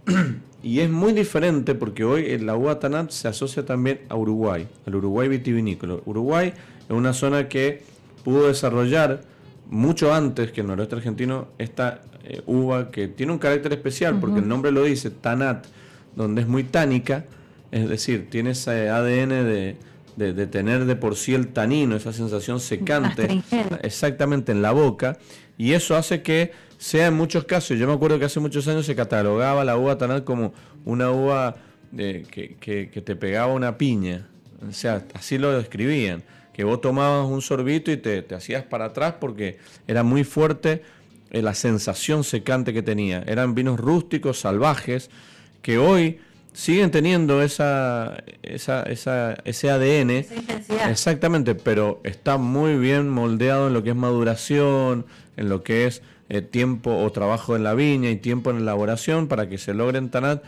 y es muy diferente porque hoy la uva Tanat se asocia también a Uruguay, al Uruguay vitivinícola. Uruguay es una zona que pudo desarrollar mucho antes que el noroeste argentino esta eh, uva que tiene un carácter especial porque el nombre lo dice, Tanat, donde es muy tánica, es decir, tiene ese ADN de, de, tener de por sí el tanino, esa sensación secante, exactamente en la boca, y eso hace que sea en muchos casos, yo me acuerdo que hace muchos años se catalogaba la uva tanal como una uva eh, que, te pegaba una piña, o sea, así lo describían, que vos tomabas un sorbito y te, hacías para atrás porque era muy fuerte eh, la sensación secante que tenía, eran vinos rústicos, salvajes, que hoy siguen teniendo esa, esa, esa, ese ADN. Exactamente, pero está muy bien moldeado en lo que es maduración, en lo que es eh, tiempo o trabajo en la viña y tiempo en elaboración para que se logren tanat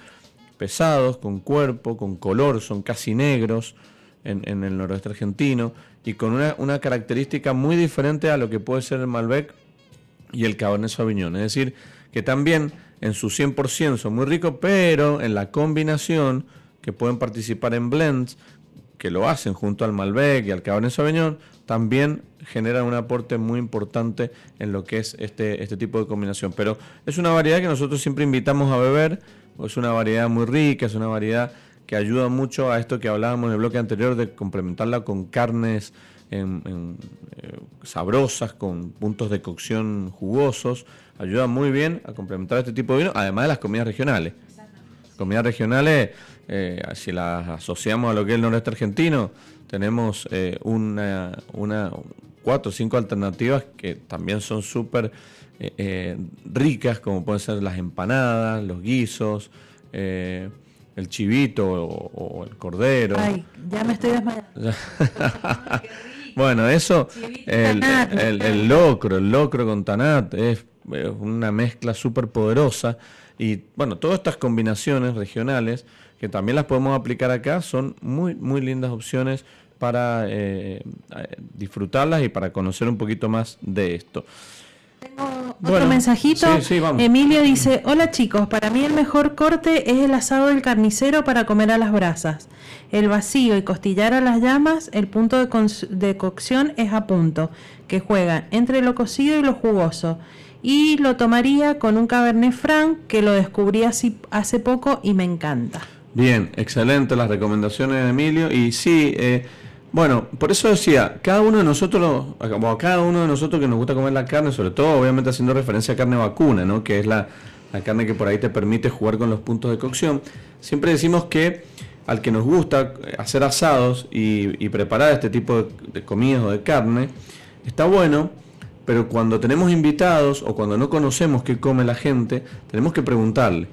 pesados, con cuerpo, con color, son casi negros en, el noroeste argentino y con una, una, característica muy diferente a lo que puede ser el Malbec y el Cabernet Sauvignon. Es decir, que también en su 100% son muy ricos, pero en la combinación que pueden participar en blends, que lo hacen junto al Malbec y al Cabernet Sauvignon, también generan un aporte muy importante en lo que es este, este tipo de combinación. Pero es una variedad que nosotros siempre invitamos a beber, es una variedad muy rica, es una variedad que ayuda mucho a esto que hablábamos en el bloque anterior de complementarla con carnes en, eh, sabrosas, con puntos de cocción jugosos, ayuda muy bien a complementar este tipo de vino, además de las comidas regionales. Comidas regionales, eh, si las asociamos a lo que es el noreste argentino, tenemos eh, una, una, cuatro o cinco alternativas que también son súper ricas, como pueden ser las empanadas, los guisos, el chivito o, el cordero. Ay, ya me estoy desmayando. Bueno, eso, el, el, locro, el locro con Tanat es, una mezcla súper poderosa. Y bueno, todas estas combinaciones regionales, que también las podemos aplicar acá, son muy, muy lindas opciones para eh, disfrutarlas y para conocer un poquito más de esto. Tengo otro mensajito. Emilio dice, hola chicos, para mí el mejor corte es el asado del carnicero para comer a las brasas. El vacío y costillar a las llamas, el punto de, cocción es a punto, que juega entre lo cocido y lo jugoso. Y lo tomaría con un Cabernet Franc que lo descubrí así hace poco y me encanta. Bien, excelente las recomendaciones de Emilio. Y sí, eh, bueno, por eso decía, cada uno de nosotros, a cada uno de nosotros que nos gusta comer la carne, sobre todo obviamente haciendo referencia a carne vacuna, ¿no? que es la, carne que por ahí te permite jugar con los puntos de cocción, siempre decimos que al que nos gusta hacer asados y, preparar este tipo de, comidas o de carne, está bueno, pero cuando tenemos invitados o cuando no conocemos qué come la gente, tenemos que preguntarle.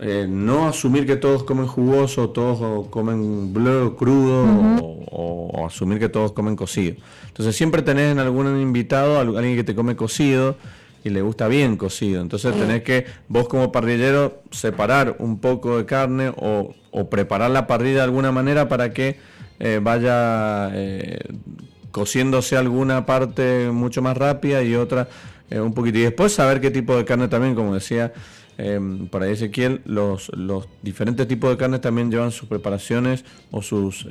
Eh, no asumir que todos comen jugoso, todos comen bleu, crudo o, asumir que todos comen cocido. Entonces siempre tenés en algún invitado alguien que te come cocido y le gusta bien cocido. Entonces tenés que vos como parrillero separar un poco de carne o, preparar la parrilla de alguna manera para que eh, vaya eh, cociéndose alguna parte mucho más rápida y otra eh, un poquito. Y después saber qué tipo de carne también, como decía em, por ahí Ezequiel, los, los diferentes tipos de carne también llevan sus preparaciones o sus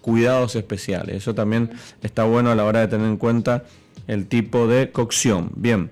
cuidados especiales. Eso también está bueno a la hora de tener en cuenta el tipo de cocción. Bien.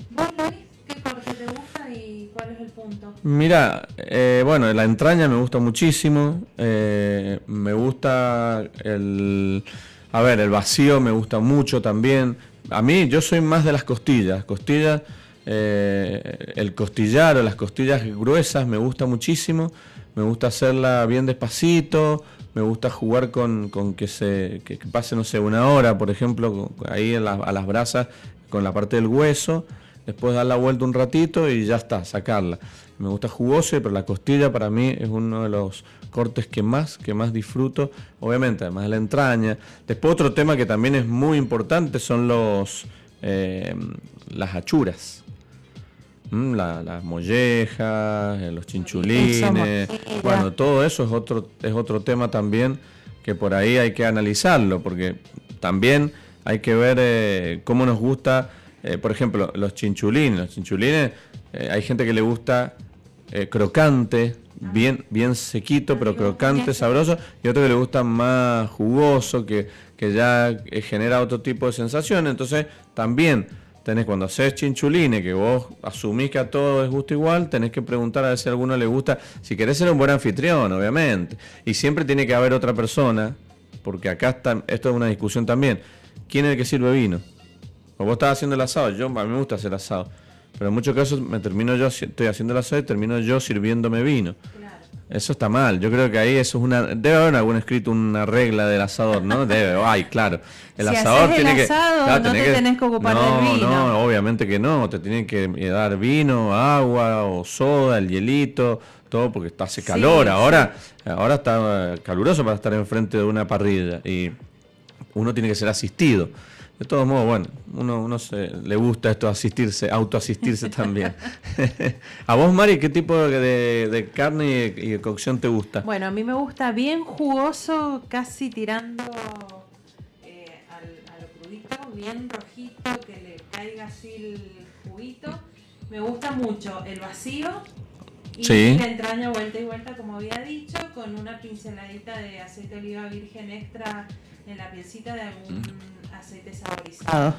¿Qué corte te gusta y cuál es el punto? Mira, eh, bueno, la entraña me gusta muchísimo. Eh, me gusta el... A ver, el vacío me gusta mucho también. A mí, yo soy más de las costillas. Costillas, eh, el costillar o las costillas gruesas me gusta muchísimo. Me gusta hacerla bien despacito, me gusta jugar con, que se pase, no sé, una hora, por ejemplo, ahí a las brasas con la parte del hueso, después dar la vuelta un ratito y ya está, sacarla. Me gusta jugoso, pero la costilla para mí es uno de los cortes que más, que más disfruto, obviamente, además de la entraña. Después otro tema que también es muy importante son los eh, las achuras. Mm, las mollejas, eh, los chinchulines, bueno, todo eso es otro, es otro tema también que por ahí hay que analizarlo, porque también hay que ver eh, cómo nos gusta, eh, por ejemplo, los chinchulines. Los chinchulines, hay gente que le gusta crocante, bien, bien sequito, pero crocante, sabroso, y otro que le gusta más jugoso, que, que ya genera otro tipo de sensación. Entonces, también tenés cuando haces chinchulines, que vos asumís que a todos les gusta igual, tenés que preguntar a ver si a alguno le gusta, si querés ser un buen anfitrión, obviamente. Y siempre tiene que haber otra persona, porque acá está, esto es una discusión también. ¿Quién es el que sirve vino? O vos estás haciendo el asado, yo a mí me gusta hacer asado. Pero en muchos casos me termino yo, estoy haciendo el asado y termino yo sirviéndome vino. Eso está mal. Yo creo que ahí eso es una. Debe haber algún escrito una regla del asador, ¿no? Debe. Ay, claro. El asador tiene que. no te tenés que ocupar del vino. No, obviamente que no. Te tienen que dar vino, agua o soda, el hielito, todo porque está hace calor. ahora, ahora está caluroso para estar enfrente de una parrilla y uno tiene que ser asistido. De todos modos, bueno, uno, uno se, le gusta esto asistirse, autoasistirse también. a vos, Mari, ¿qué tipo de, carne y de, cocción te gusta? Bueno, a mí me gusta bien jugoso, casi tirando eh, al, a crudito, bien rojito, que le caiga así el juguito. Me gusta mucho el vacío y la entraña vuelta y vuelta, como había dicho, con una pinceladita de aceite de oliva virgen extra en la piecita de algún aceite saborizado.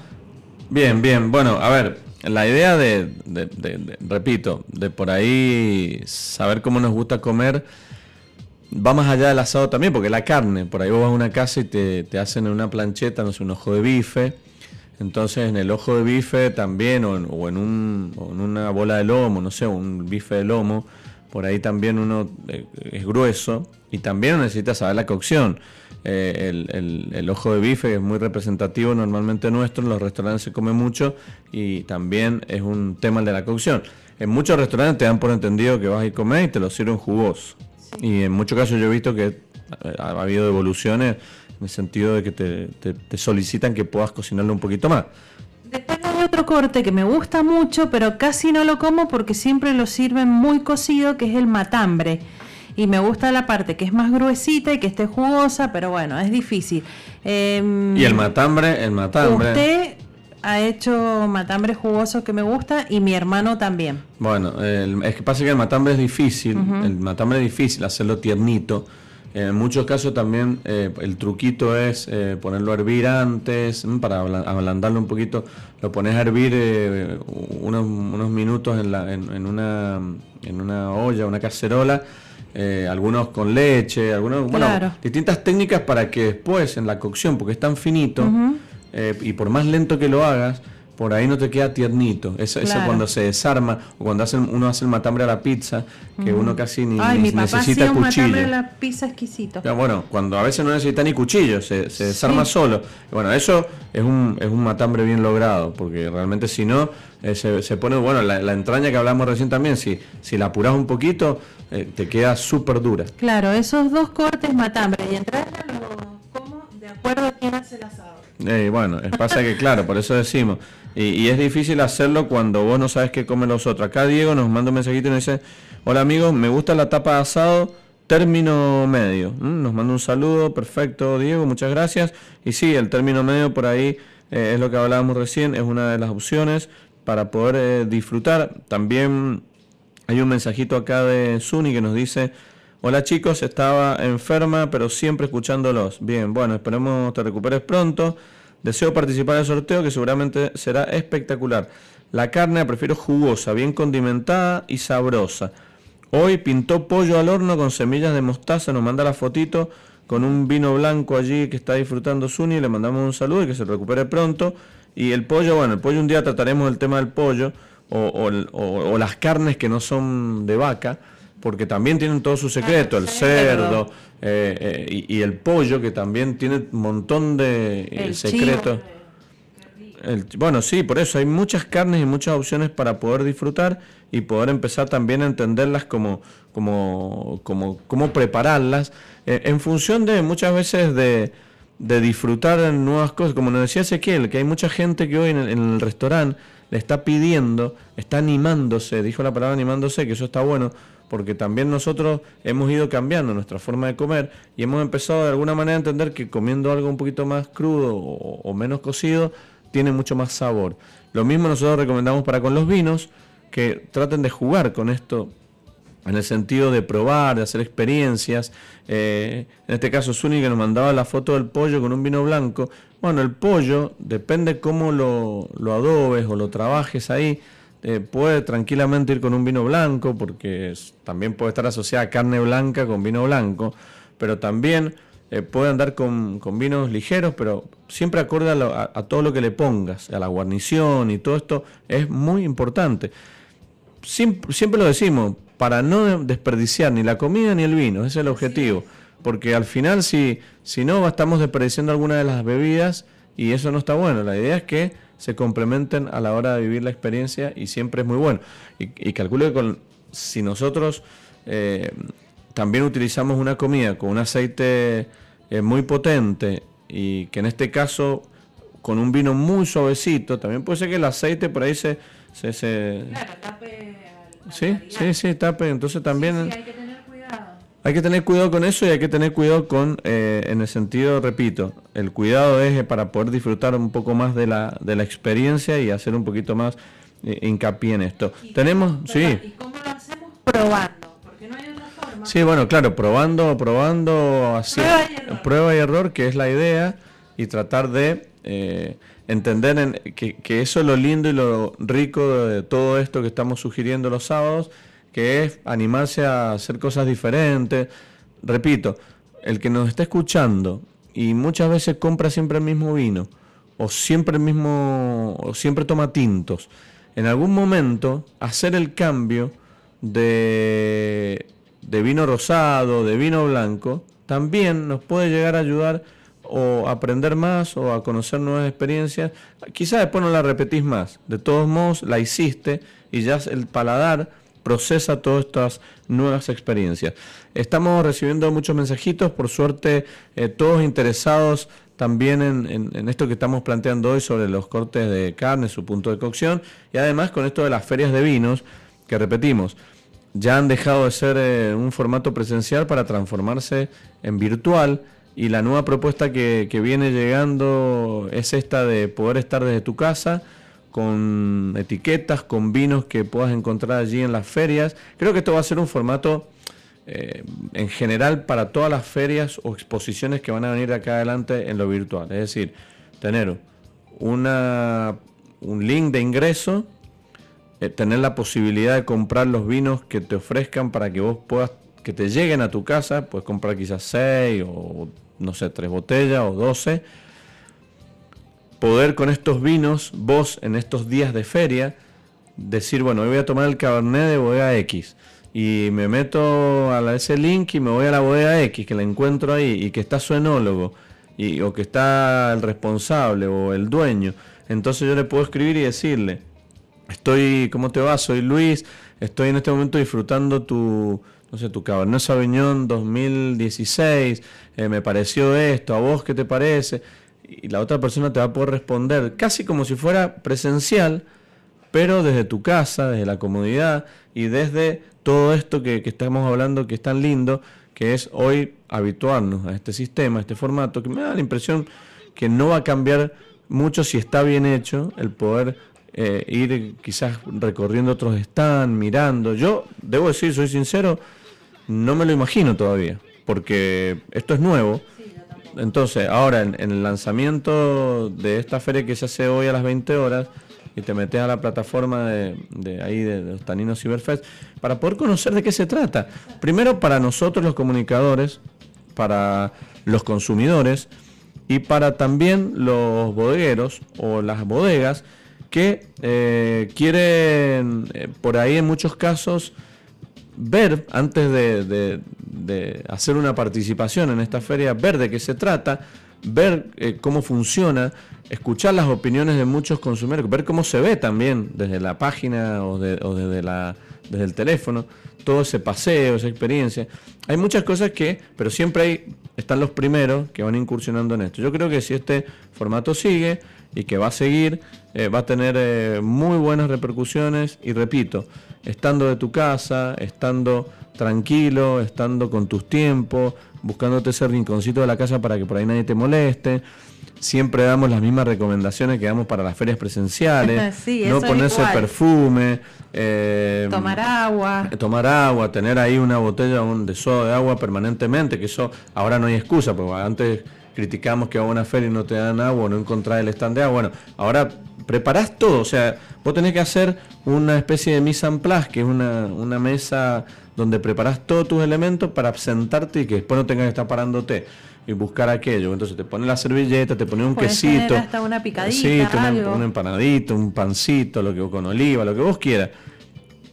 Bien, bien. Bueno, a ver, la idea de, repito, de por ahí saber cómo nos gusta comer, va más allá del asado también, porque la carne, por ahí vos vas a una casa y te, te hacen en una plancheta, no sé, un ojo de bife. Entonces en el ojo de bife también, o en, o en, un, o en una bola de lomo, no sé, un bife de lomo, por ahí también uno eh, es grueso y también necesita saber la cocción. Eh, el, ojo de bife es muy representativo normalmente nuestro, en los restaurantes se come mucho y también es un tema de la cocción. En muchos restaurantes te dan por entendido que vas a ir a comer y te lo sirven jugoso. Y en muchos casos yo he visto que ha, habido evoluciones en el sentido de que te, solicitan que puedas cocinarlo un poquito más. Después hay otro corte que me gusta mucho, pero casi no lo como porque siempre lo sirven muy cocido, que es el matambre y me gusta la parte que es más gruesita y que esté jugosa, pero bueno, es difícil. Em, y el matambre, el matambre. Usted ha hecho matambre jugoso que me gusta y mi hermano también. Bueno, es que pasa que el matambre es difícil, el matambre es difícil hacerlo tiernito. En muchos casos también eh, el truquito es eh, ponerlo a hervir antes, para ablandarlo un poquito, lo pones a hervir eh, unos, minutos en, la, en, una, en una olla, una cacerola, eh, algunos con leche, algunos, bueno, distintas técnicas para que después en la cocción, porque es tan finito, eh, y por más lento que lo hagas, por ahí no te queda tiernito. Eso, eso cuando se desarma, o cuando hacen, uno hace el matambre a la pizza, que uno casi ni, Ay, mi papá necesita un matambre a la pizza exquisito. bueno, cuando a veces no necesita ni cuchillo, se, desarma solo. Bueno, eso es un, es un matambre bien logrado, porque realmente si no, eh, se, pone, bueno, la, la, entraña que hablamos recién también, si, si la apuras un poquito, eh, te queda súper dura. Claro, esos dos cortes matambre y entraña lo como de acuerdo a quién hace el asado. Eh, bueno, pasa que claro, por eso decimos, y, es difícil hacerlo cuando vos no sabes qué comen los otros. Acá Diego nos manda un mensajito y nos dice, hola amigos, me gusta la tapa de asado, término medio. Nos manda un saludo, perfecto Diego, muchas gracias. Y sí, el término medio por ahí eh, es lo que hablábamos recién, es una de las opciones para poder eh, disfrutar. También hay un mensajito acá de Suni que nos dice, hola chicos, estaba enferma pero siempre escuchándolos. Bien, bueno, esperemos te recuperes pronto. Deseo participar del sorteo que seguramente será espectacular. La carne prefiero jugosa, bien condimentada y sabrosa. Hoy pintó pollo al horno con semillas de mostaza, nos manda la fotito con un vino blanco allí que está disfrutando Suni, le mandamos un saludo y que se recupere pronto. Y el pollo, bueno, el pollo un día trataremos el tema del pollo o, las carnes que no son de vaca, porque también tienen todo su secreto, el cerdo eh, eh, y, el pollo que también tiene un montón de eh, secretos. bueno, sí, por eso hay muchas carnes y muchas opciones para poder disfrutar y poder empezar también a entenderlas como, como, como, cómo prepararlas, en función de muchas veces de, de disfrutar nuevas cosas. Como nos decía Ezequiel, que hay mucha gente que hoy en el, restaurante está pidiendo, está animándose, dijo la palabra animándose, que eso está bueno, porque también nosotros hemos ido cambiando nuestra forma de comer y hemos empezado de alguna manera a entender que comiendo algo un poquito más crudo o, menos cocido tiene mucho más sabor. Lo mismo nosotros recomendamos para con los vinos, que traten de jugar con esto en el sentido de probar, de hacer experiencias. Eh, en este caso, Suni que nos mandaba la foto del pollo con un vino blanco. Bueno, el pollo, depende cómo lo, adobes o lo trabajes ahí, eh, puede tranquilamente ir con un vino blanco, porque también puede estar asociada a carne blanca con vino blanco, pero también eh, puede andar con, vinos ligeros, pero siempre acorde a, a todo lo que le pongas, a la guarnición y todo esto es muy importante. siempre lo decimos, para no desperdiciar ni la comida ni el vino, ese es el objetivo. Porque al final si, si no estamos desperdiciando alguna de las bebidas y eso no está bueno. La idea es que se complementen a la hora de vivir la experiencia y siempre es muy bueno. Y, y calculo que con, si nosotros eh, también utilizamos una comida con un aceite eh, muy potente y que en este caso con un vino muy suavecito, también puede ser que el aceite por ahí se... se, se... Claro, tape Sí, sí, sí, tape. Entonces también... Hay que tener cuidado con eso y hay que tener cuidado con, eh, en el sentido, repito, el cuidado es para poder disfrutar un poco más de la, de la experiencia y hacer un poquito más eh, hincapié en esto. Tenemos, sí. ¿Y cómo lo hacemos? Probando, porque no hay otra forma. Sí, bueno, claro, probando, probando, así, prueba y error, que es la idea, y tratar de... Eh, entender en, que, eso es lo lindo y lo rico de todo esto que estamos sugiriendo los sábados, que es animarse a hacer cosas diferentes. Repito, el que nos está escuchando y muchas veces compra siempre el mismo vino, o siempre el mismo, o siempre toma tintos, en algún momento hacer el cambio de, de vino rosado, de vino blanco, también nos puede llegar a ayudar o aprender más o a conocer nuevas experiencias. Quizás después no la repetís más. De todos modos, la hiciste y ya el paladar procesa todas estas nuevas experiencias. Estamos recibiendo muchos mensajitos, por suerte eh, todos interesados también en, esto que estamos planteando hoy sobre los cortes de carne, su punto de cocción, y además con esto de las ferias de vinos, que repetimos, ya han dejado de ser eh, un formato presencial para transformarse en virtual y la nueva propuesta que, viene llegando es esta de poder estar desde tu casa con etiquetas, con vinos que puedas encontrar allí en las ferias. Creo que esto va a ser un formato eh, en general para todas las ferias o exposiciones que van a venir acá adelante en lo virtual. Es decir, tener una, un link de ingreso, eh, tener la posibilidad de comprar los vinos que te ofrezcan para que vos puedas, que te lleguen a tu casa, puedes comprar quizás seis o no sé, tres botellas o doce, poder con estos vinos, vos en estos días de feria, decir, bueno, hoy voy a tomar el Cabernet de bodega X. Y me meto a ese link y me voy a la bodega X, que la encuentro ahí, y que está su enólogo, y, o que está el responsable o el dueño. Entonces yo le puedo escribir y decirle, estoy, ¿cómo te va? Soy Luis, estoy en este momento disfrutando tu, no sé, tu Cabernet Sauvignon 2016, eh, me pareció esto, ¿a vos qué te parece? Y la otra persona te va a poder responder casi como si fuera presencial, pero desde tu casa, desde la comodidad y desde todo esto que, estamos hablando que es tan lindo, que es hoy habituarnos a este sistema, a este formato, que me da la impresión que no va a cambiar mucho si está bien hecho el poder eh, ir quizás recorriendo otros stands, mirando. Yo debo decir, soy sincero, no me lo imagino todavía, porque esto es nuevo. Entonces, ahora en, el lanzamiento de esta feria que se hace hoy a las 20 horas, y te metes a la plataforma de, ahí de, los Taninos Cyberfest para poder conocer de qué se trata. Primero para nosotros los comunicadores, para los consumidores y para también los bodegueros o las bodegas que eh, quieren eh, por ahí en muchos casos ver antes de, hacer una participación en esta feria, ver de qué se trata, ver eh, cómo funciona, escuchar las opiniones de muchos consumidores, ver cómo se ve también desde la página o, desde, la, desde el teléfono, todo ese paseo, esa experiencia. Hay muchas cosas que, pero siempre hay, están los primeros que van incursionando en esto. Yo creo que si este formato sigue y que va a seguir, eh, va a tener eh, muy buenas repercusiones y repito, estando de tu casa, estando tranquilo, estando con tus tiempos, buscándote ese rinconcito de la casa para que por ahí nadie te moleste. Siempre damos las mismas recomendaciones que damos para las ferias presenciales. no ponerse perfume. Eh, tomar agua. Tomar agua, tener ahí una botella de soda de agua permanentemente, que eso ahora no hay excusa, porque antes criticamos que a una feria y no te dan agua no encontrás el stand de agua. Bueno, ahora preparás todo, o sea, vos tenés que hacer una especie de mise en place, que es una, una mesa donde preparás todos tus elementos para sentarte y que después no tengas que estar parándote y buscar aquello. Entonces te pones la servilleta, te pones un quesito, hasta una picadita, un empanadito, un pancito, lo que con oliva, lo que vos quieras.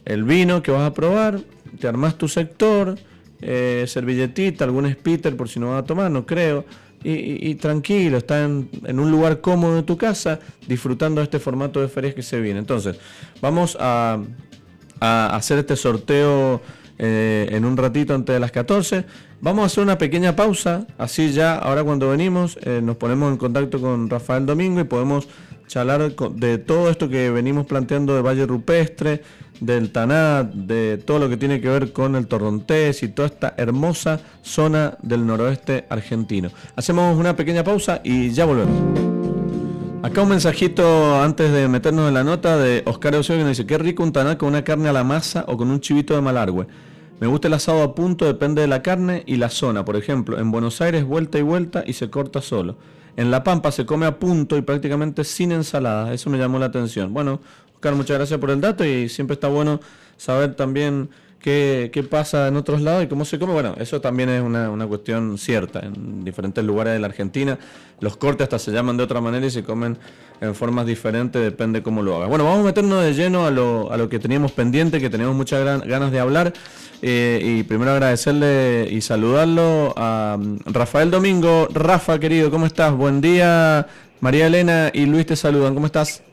El vino que vas a probar, te armás tu sector, eh, servilletita, algún spitter por si no vas a tomar, no creo y, tranquilo, está en, un lugar cómodo de tu casa, disfrutando de este formato de ferias que se viene. Entonces, vamos a, hacer este sorteo eh, en un ratito antes de las 14. Vamos a hacer una pequeña pausa, así ya, ahora cuando venimos, eh, nos ponemos en contacto con Rafael Domingo y podemos charlar de todo esto que venimos planteando de Valle Rupestre, del Tanat, de todo lo que tiene que ver con el Torrontés y toda esta hermosa zona del noroeste argentino. Hacemos una pequeña pausa y ya volvemos. Acá un mensajito antes de meternos en la nota de Oscar Eusebio que nos dice, qué rico un tanat con una carne a la masa o con un chivito de malargüe. Me gusta el asado a punto, depende de la carne y la zona. Por ejemplo, en Buenos Aires vuelta y vuelta y se corta solo. En La Pampa se come a punto y prácticamente sin ensalada. Eso me llamó la atención. Bueno, muchas gracias por el dato y siempre está bueno saber también qué, pasa en otros lados y cómo se come. Bueno, eso también es una, cuestión cierta. En diferentes lugares de la Argentina los cortes hasta se llaman de otra manera y se comen en formas diferentes, depende cómo lo hagas. Bueno, vamos a meternos de lleno a lo, a lo que teníamos pendiente, que teníamos muchas ganas de hablar. Eh, y primero agradecerle y saludarlo a mm, Rafael Domingo. Rafa, querido, ¿cómo estás? Buen día. María Elena y Luis te saludan. ¿Cómo estás?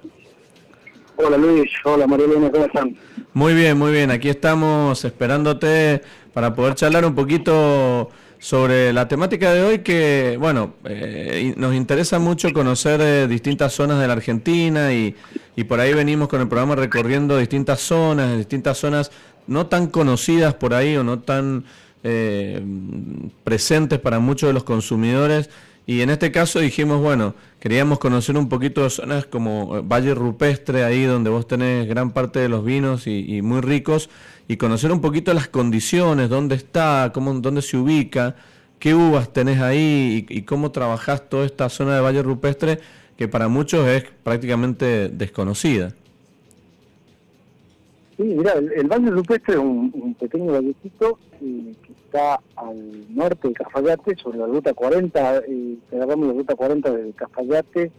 Hola Luis, hola Marilena, ¿cómo están? Muy bien, muy bien. Aquí estamos esperándote para poder charlar un poquito sobre la temática de hoy que, bueno, eh, nos interesa mucho conocer eh, distintas zonas de la Argentina y, y, por ahí venimos con el programa recorriendo distintas zonas, distintas zonas no tan conocidas por ahí o no tan eh, presentes para muchos de los consumidores y en este caso dijimos, bueno, queríamos conocer un poquito de zonas como eh, Valle Rupestre, ahí donde vos tenés gran parte de los vinos y, muy ricos, y conocer un poquito las condiciones, dónde está, cómo, dónde se ubica, qué uvas tenés ahí y, cómo trabajás toda esta zona de Valle Rupestre que para muchos es prácticamente desconocida. Sí, mira, el, Valle Rupestre es un, pequeño vallecito eh, está al norte de Cafayate, sobre la ruta 40, eh, agarramos la ruta 40 de Cafayate,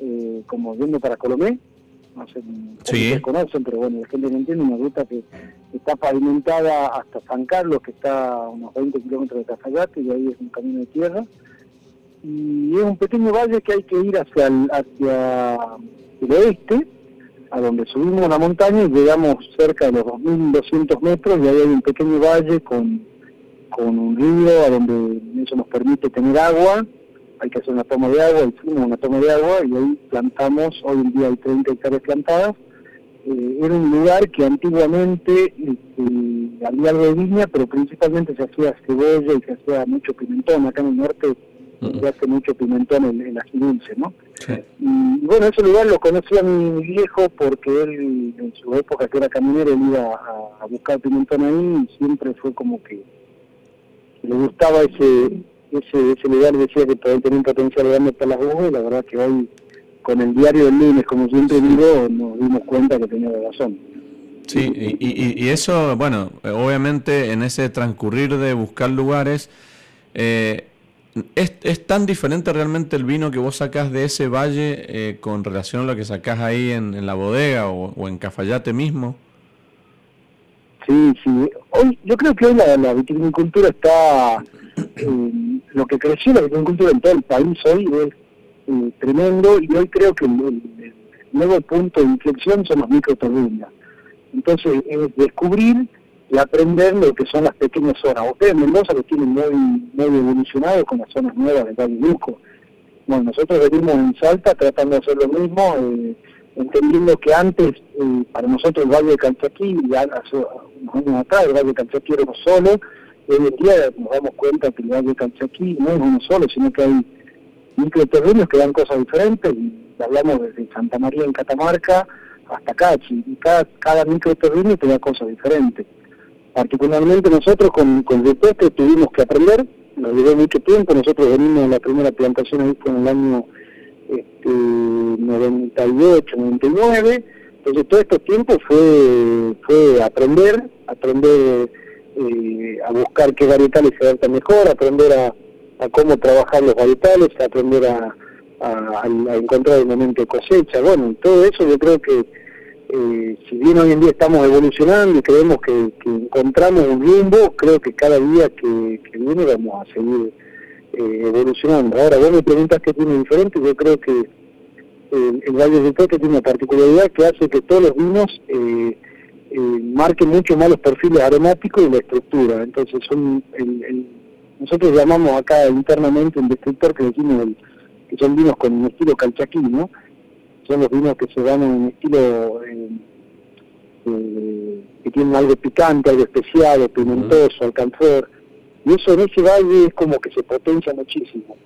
eh, como yendo para Colomé, no sé si sí. conocen, pero bueno, la gente no entiende, una ruta que está pavimentada hasta San Carlos, que está a unos 20 kilómetros de Cafayate, y ahí es un camino de tierra, y es un pequeño valle que hay que ir hacia el, hacia el oeste, a donde subimos la montaña y llegamos cerca de los 2.200 metros y ahí hay un pequeño valle con con un río a donde eso nos permite tener agua, hay que hacer una toma de agua, hicimos una toma de agua y ahí plantamos, hoy en día hay 30 hectáreas plantadas, eh, era un lugar que antiguamente este, había algo de viña, pero principalmente se hacía cebolla y se hacía mucho pimentón. Acá en el norte se hace mucho pimentón en, en ají dulce, ¿no? Y, bueno, ese lugar lo conocía mi, viejo porque él, en su época que era caminero, él iba a, buscar pimentón ahí y siempre fue como que le gustaba ese ese, ese lugar, decía que todavía tenía un potencial grande para las uvas y la verdad que hoy, con el diario del lunes, como siempre digo, nos dimos cuenta que tenía razón. Sí, y, y, eso, bueno, obviamente en ese transcurrir de buscar lugares, eh, ¿Es, ¿Es, tan diferente realmente el vino que vos sacás de ese valle eh, con relación a lo que sacás ahí en, la bodega o, en Cafayate mismo? Sí, sí. Hoy, yo creo que hoy la, vitivinicultura está... Eh, lo que creció la vitivinicultura en todo el país hoy es eh, tremendo y hoy creo que el, nuevo punto de inflexión son los microtorrinas. Entonces, es descubrir y aprender lo que son las pequeñas zonas. Ustedes en Mendoza lo tienen muy, muy evolucionado con las zonas nuevas del Valle Luco. Bueno, nosotros venimos en Salta tratando de hacer lo mismo, eh, entendiendo que antes, eh, para nosotros el Valle de Calchaquí, ya años atrás, el Valle de Calchaquí era uno solo, hoy en día nos damos cuenta que el Valle de Calchaquí no es uno solo, sino que hay microterrenos que dan cosas diferentes, y hablamos desde Santa María en Catamarca hasta Cachi, y cada, cada microterreno te da cosas diferentes. Particularmente nosotros con, con que tuvimos que aprender, nos llevó mucho tiempo, nosotros venimos en la primera plantación en el año este, 98, 99, entonces todo este tiempo fue, fue aprender, aprender eh, a buscar qué varietales se adaptan mejor, aprender a, a, cómo trabajar los varietales, aprender a, a, encontrar el momento de cosecha, bueno, todo eso yo creo que eh, si bien hoy en día estamos evolucionando y creemos que, encontramos un rumbo, creo que cada día que, viene vamos a seguir eh, evolucionando. Ahora, vos me preguntas qué tiene diferente, yo creo que el Valle del Toque tiene una particularidad que hace que todos los vinos eh, marquen mucho más los perfiles aromáticos y la estructura. Entonces, son nosotros llamamos acá internamente un descriptor que decimos que son vinos con un estilo calchaquí, ¿no? son los vinos que se dan en un estilo eh, eh, que tienen algo picante, algo especial, pimentoso, alcanfor, y eso en ese valle es como que se potencia muchísimo.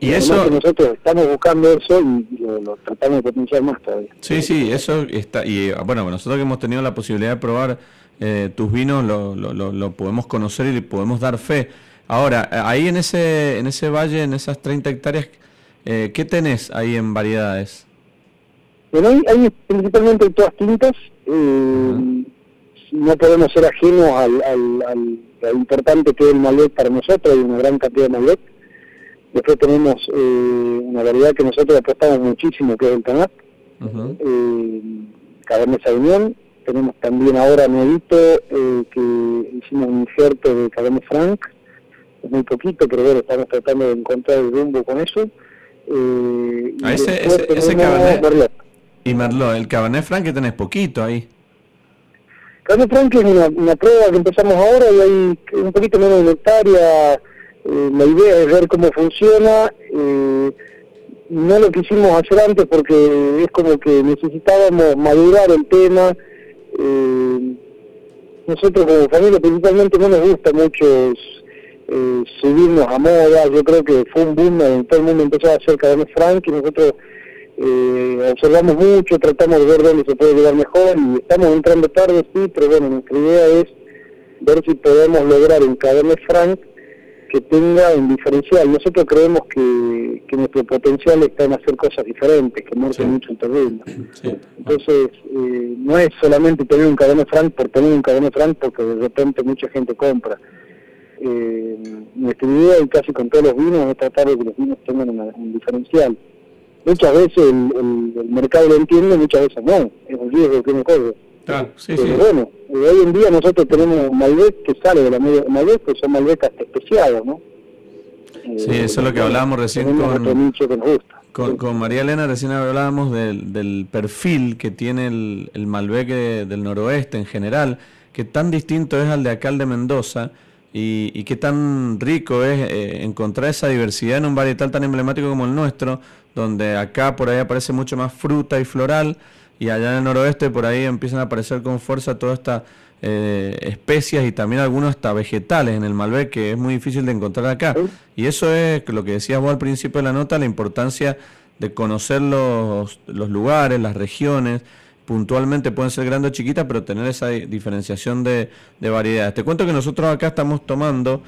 Y eso nosotros estamos buscando eso y lo, tratamos de potenciar más todavía. Sí, sí, eso está y bueno, nosotros que hemos tenido la posibilidad de probar eh, tus vinos lo, lo, lo, podemos conocer y podemos dar fe. Ahora, ahí en ese en ese valle, en esas 30 hectáreas, eh, ¿qué tenés ahí en variedades? Bueno, hay, principalmente todas tintas, eh, no podemos ser ajenos al, al, importante que es el Malbec para nosotros, hay una gran cantidad de Malbec. Después tenemos eh, una variedad que nosotros apostamos muchísimo, que es el Tanat, uh eh, Cabernet Sauvignon. Tenemos también ahora nuevito eh, que hicimos un injerto de Cabernet Franc, muy poquito, pero bueno, estamos tratando de encontrar el rumbo con eso. Eh, ah, ese, ese, ese Cabernet, y Merlot, el Cabernet Franc que tenés poquito ahí. Cabernet Franc es una, prueba que empezamos ahora y hay un poquito menos de hectárea. Eh, la idea es ver cómo funciona. Eh, no lo quisimos hacer antes porque es como que necesitábamos madurar el tema. Eh, nosotros como familia principalmente no nos gusta mucho subirnos a moda. Yo creo que fue un boom, todo el mundo empezó a hacer Cabernet Franc y nosotros eh, observamos mucho, tratamos de ver dónde se puede llegar mejor y estamos entrando tarde, sí, pero bueno, nuestra idea es ver si podemos lograr un Cabernet Franc que tenga un diferencial. Nosotros creemos que, que nuestro potencial está en hacer cosas diferentes, que muerte mucho el terreno. Entonces, eh, no es solamente tener un Cabernet Franc por tener un Cabernet Franc porque de repente mucha gente compra. Eh, nuestra idea, y casi con todos los vinos, es tratar de que los vinos tengan un diferencial muchas veces el, mercado lo entiende, muchas veces no, es un riesgo que no corre. Claro, sí, Pero bueno, hoy en día nosotros tenemos Malbec que sale de la media Malbec, que son Malbec especiados, ¿no? Sí, eso es lo que hablábamos recién con, con, María Elena, recién hablábamos del, del perfil que tiene el, el Malbec del noroeste en general, que tan distinto es al de acá, de Mendoza, y, y qué tan rico es eh, encontrar esa diversidad en un varietal tan emblemático como el nuestro, donde acá por ahí aparece mucho más fruta y floral y allá en el noroeste por ahí empiezan a aparecer con fuerza todas estas eh, especias y también algunos hasta vegetales en el Malbec que es muy difícil de encontrar acá. Y eso es lo que decías vos al principio de la nota, la importancia de conocer los, los lugares, las regiones, puntualmente pueden ser grandes o chiquitas, pero tener esa diferenciación de, de variedades. Te cuento que nosotros acá estamos tomando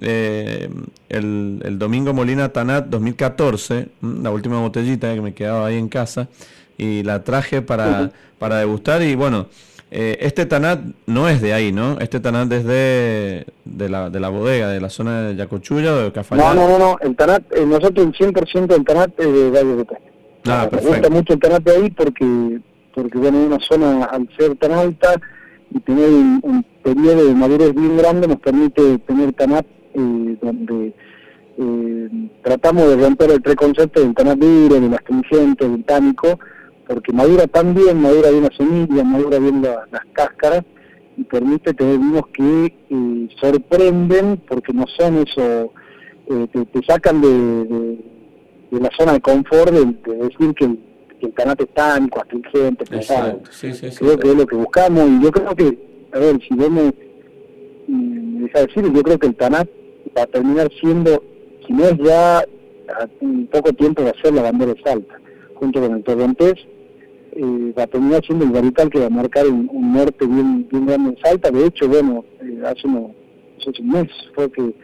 eh, el, Domingo Molina Tanat 2014, la última botellita que me quedaba ahí en casa, y la traje para, para degustar. Y bueno, eh, este Tanat no es de ahí, ¿no? Este Tanat es de, de, la, de la bodega, de la zona de Yacochulla o de Cafayate. No, no, no, el Tanat, eh, nosotros el 100% del Tanat es de Valle de Ah, Me gusta mucho el Tanat de ahí porque porque bueno, una zona al ser tan alta y tener un, periodo de madurez bien grande nos permite tener tanat eh, donde eh, tratamos de romper el preconcepto del tanat duro, del astringente, del tánico, porque madura tan bien, madura bien la semilla, madura bien las cáscaras y permite tener vinos que eh, sorprenden porque no son eso, eh, te, sacan de, de, la zona de confort de, de decir que el tanat es tánico, astringente, pesado. creo que es lo que buscamos y yo creo que, a ver, si vos me, me dejas decir, yo creo que el tanat va a terminar siendo, si no es ya a un poco tiempo de hacer la bandera de Salta, junto con el torrentés, eh, va a terminar siendo el varietal que va a marcar un, norte bien, bien grande en Salta. De hecho, bueno, eh, hace unos, hace un mes fue que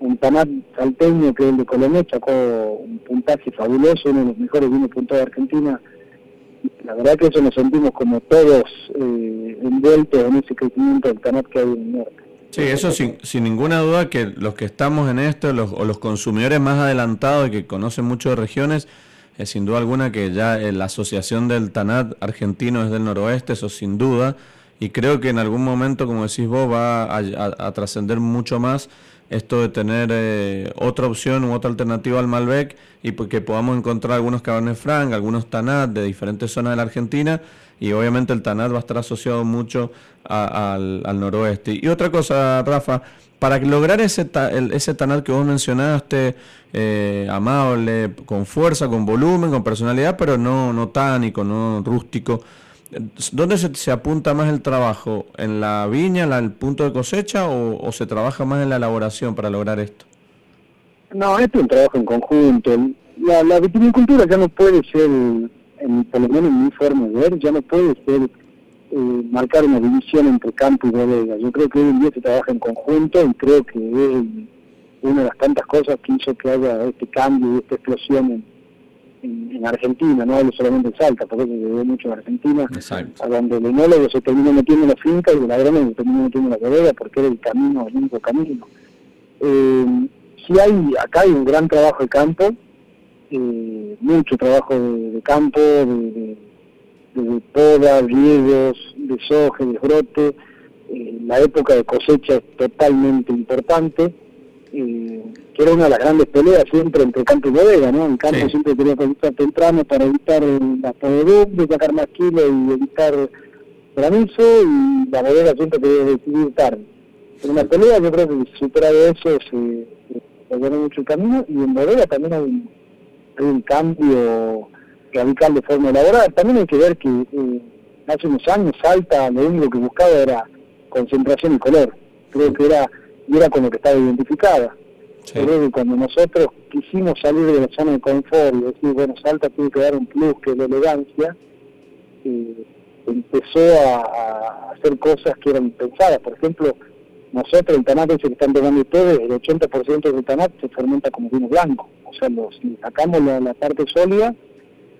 un tanat salteño que es el de Colombia sacó un puntaje fabuloso, uno de los mejores vinos puntados de Argentina. La verdad que eso nos sentimos como todos eh, envueltos en ese crecimiento del tanat que hay en el norte. Sí, eso sin, sin ninguna duda que los que estamos en esto, los, o los consumidores más adelantados y que conocen mucho de regiones, es sin duda alguna que ya eh, la asociación del TANAT argentino es del noroeste, eso sin duda, y creo que en algún momento, como decís vos, va a, a trascender mucho más esto de tener eh, otra opción u otra alternativa al Malbec y pues que podamos encontrar algunos Cabernet Franc, algunos Tanat de diferentes zonas de la Argentina y obviamente el Tanat va a estar asociado mucho al, noroeste. Y otra cosa, Rafa, para lograr ese, ese Tanat que vos mencionaste, eh, amable, con fuerza, con volumen, con personalidad, pero no, no tánico, no rústico, ¿Dónde se, apunta más el trabajo? ¿En la viña, en el punto de cosecha o, se trabaja más en la elaboración para lograr esto? No, esto es un trabajo en conjunto. La, viticultura ya no puede ser, en, por lo menos en mi forma de ver, ya no puede ser eh, marcar una división entre campo y bodega. Yo creo que hoy en día se trabaja en conjunto y creo que es una de las tantas cosas que hizo que haya este cambio y esta explosión en, en, Argentina, no hablo solamente de Salta, porque se ve mucho en Argentina, a donde el enólogo se terminó metiendo en la finca y el agrónomo se terminó metiendo en la bodega porque era el camino, el único camino. Eh, sí hay, acá hay un gran trabajo de campo, eh, mucho trabajo de, campo, de, de, poda, riegos, de soja, de brote, eh, la época de cosecha es totalmente importante, eh, que era una de las grandes peleas siempre entre campo y bodega, ¿no? El campo siempre quería cosechar temprano para evitar la podedumbre, sacar más kilos y evitar granizo, y la bodega siempre quería decidir tarde. En una pelea yo creo que superado eso se, se mucho el camino, y en bodega también hay hay un cambio radical de forma elaborada. También hay que ver que eh, hace unos años Salta lo único que buscaba era concentración y color. Creo que era y era con lo que estaba identificada. Creo que cuando nosotros quisimos salir de la zona de confort y decir, bueno, Salta tiene que dar un plus que es la elegancia, eh, empezó a, hacer cosas que eran pensadas. Por ejemplo, nosotros el tanat ese que están tomando ustedes, el 80% del tanat se fermenta como vino blanco. O sea, lo, sacamos la, parte sólida,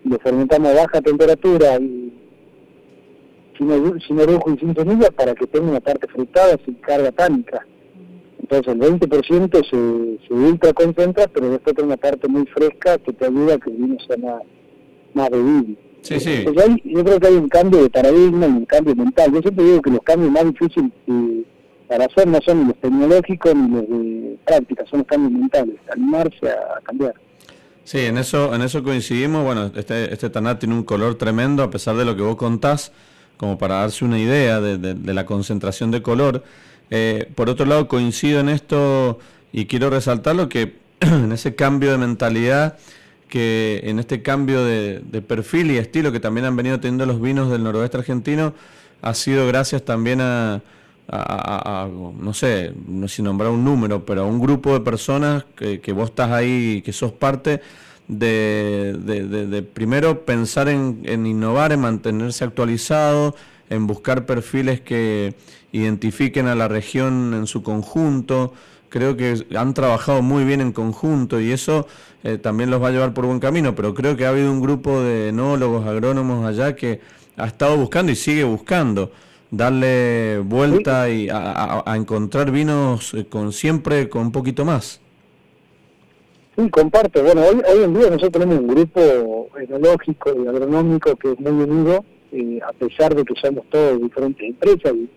lo fermentamos a baja temperatura y sin, orujo y sin semillas para que tenga una parte frutada sin carga tánica. Entonces el 20% se, se ultra concentra, pero después tiene una parte muy fresca que te ayuda a que el vino sea más, más bebible. Sí, sí. yo creo que hay un cambio de paradigma y un cambio mental. Yo siempre digo que los cambios más difíciles para hacer no son los tecnológicos ni los de práctica, son los cambios mentales, animarse a, cambiar. Sí, en eso, en eso coincidimos. Bueno, este, este tanat tiene un color tremendo, a pesar de lo que vos contás, como para darse una idea de, de la concentración de color. Eh, por otro lado, coincido en esto y quiero resaltarlo que en ese cambio de mentalidad que en este cambio de, perfil y estilo que también han venido teniendo los vinos del noroeste argentino ha sido gracias también a, no sé, no sé si nombrar un número, pero a un grupo de personas que, vos estás ahí, que sos parte de, de, primero pensar en, en, innovar, en mantenerse actualizado, en buscar perfiles que identifiquen a la región en su conjunto. Creo que han trabajado muy bien en conjunto y eso eh, también los va a llevar por buen camino, pero creo que ha habido un grupo de enólogos, agrónomos allá que ha estado buscando y sigue buscando darle vuelta y a, encontrar vinos eh, con siempre con un poquito más. Sí, comparto. Bueno, hoy, hoy en día nosotros tenemos un grupo enológico y agronómico que es muy unido, eh, a pesar de que somos todos diferentes empresas y,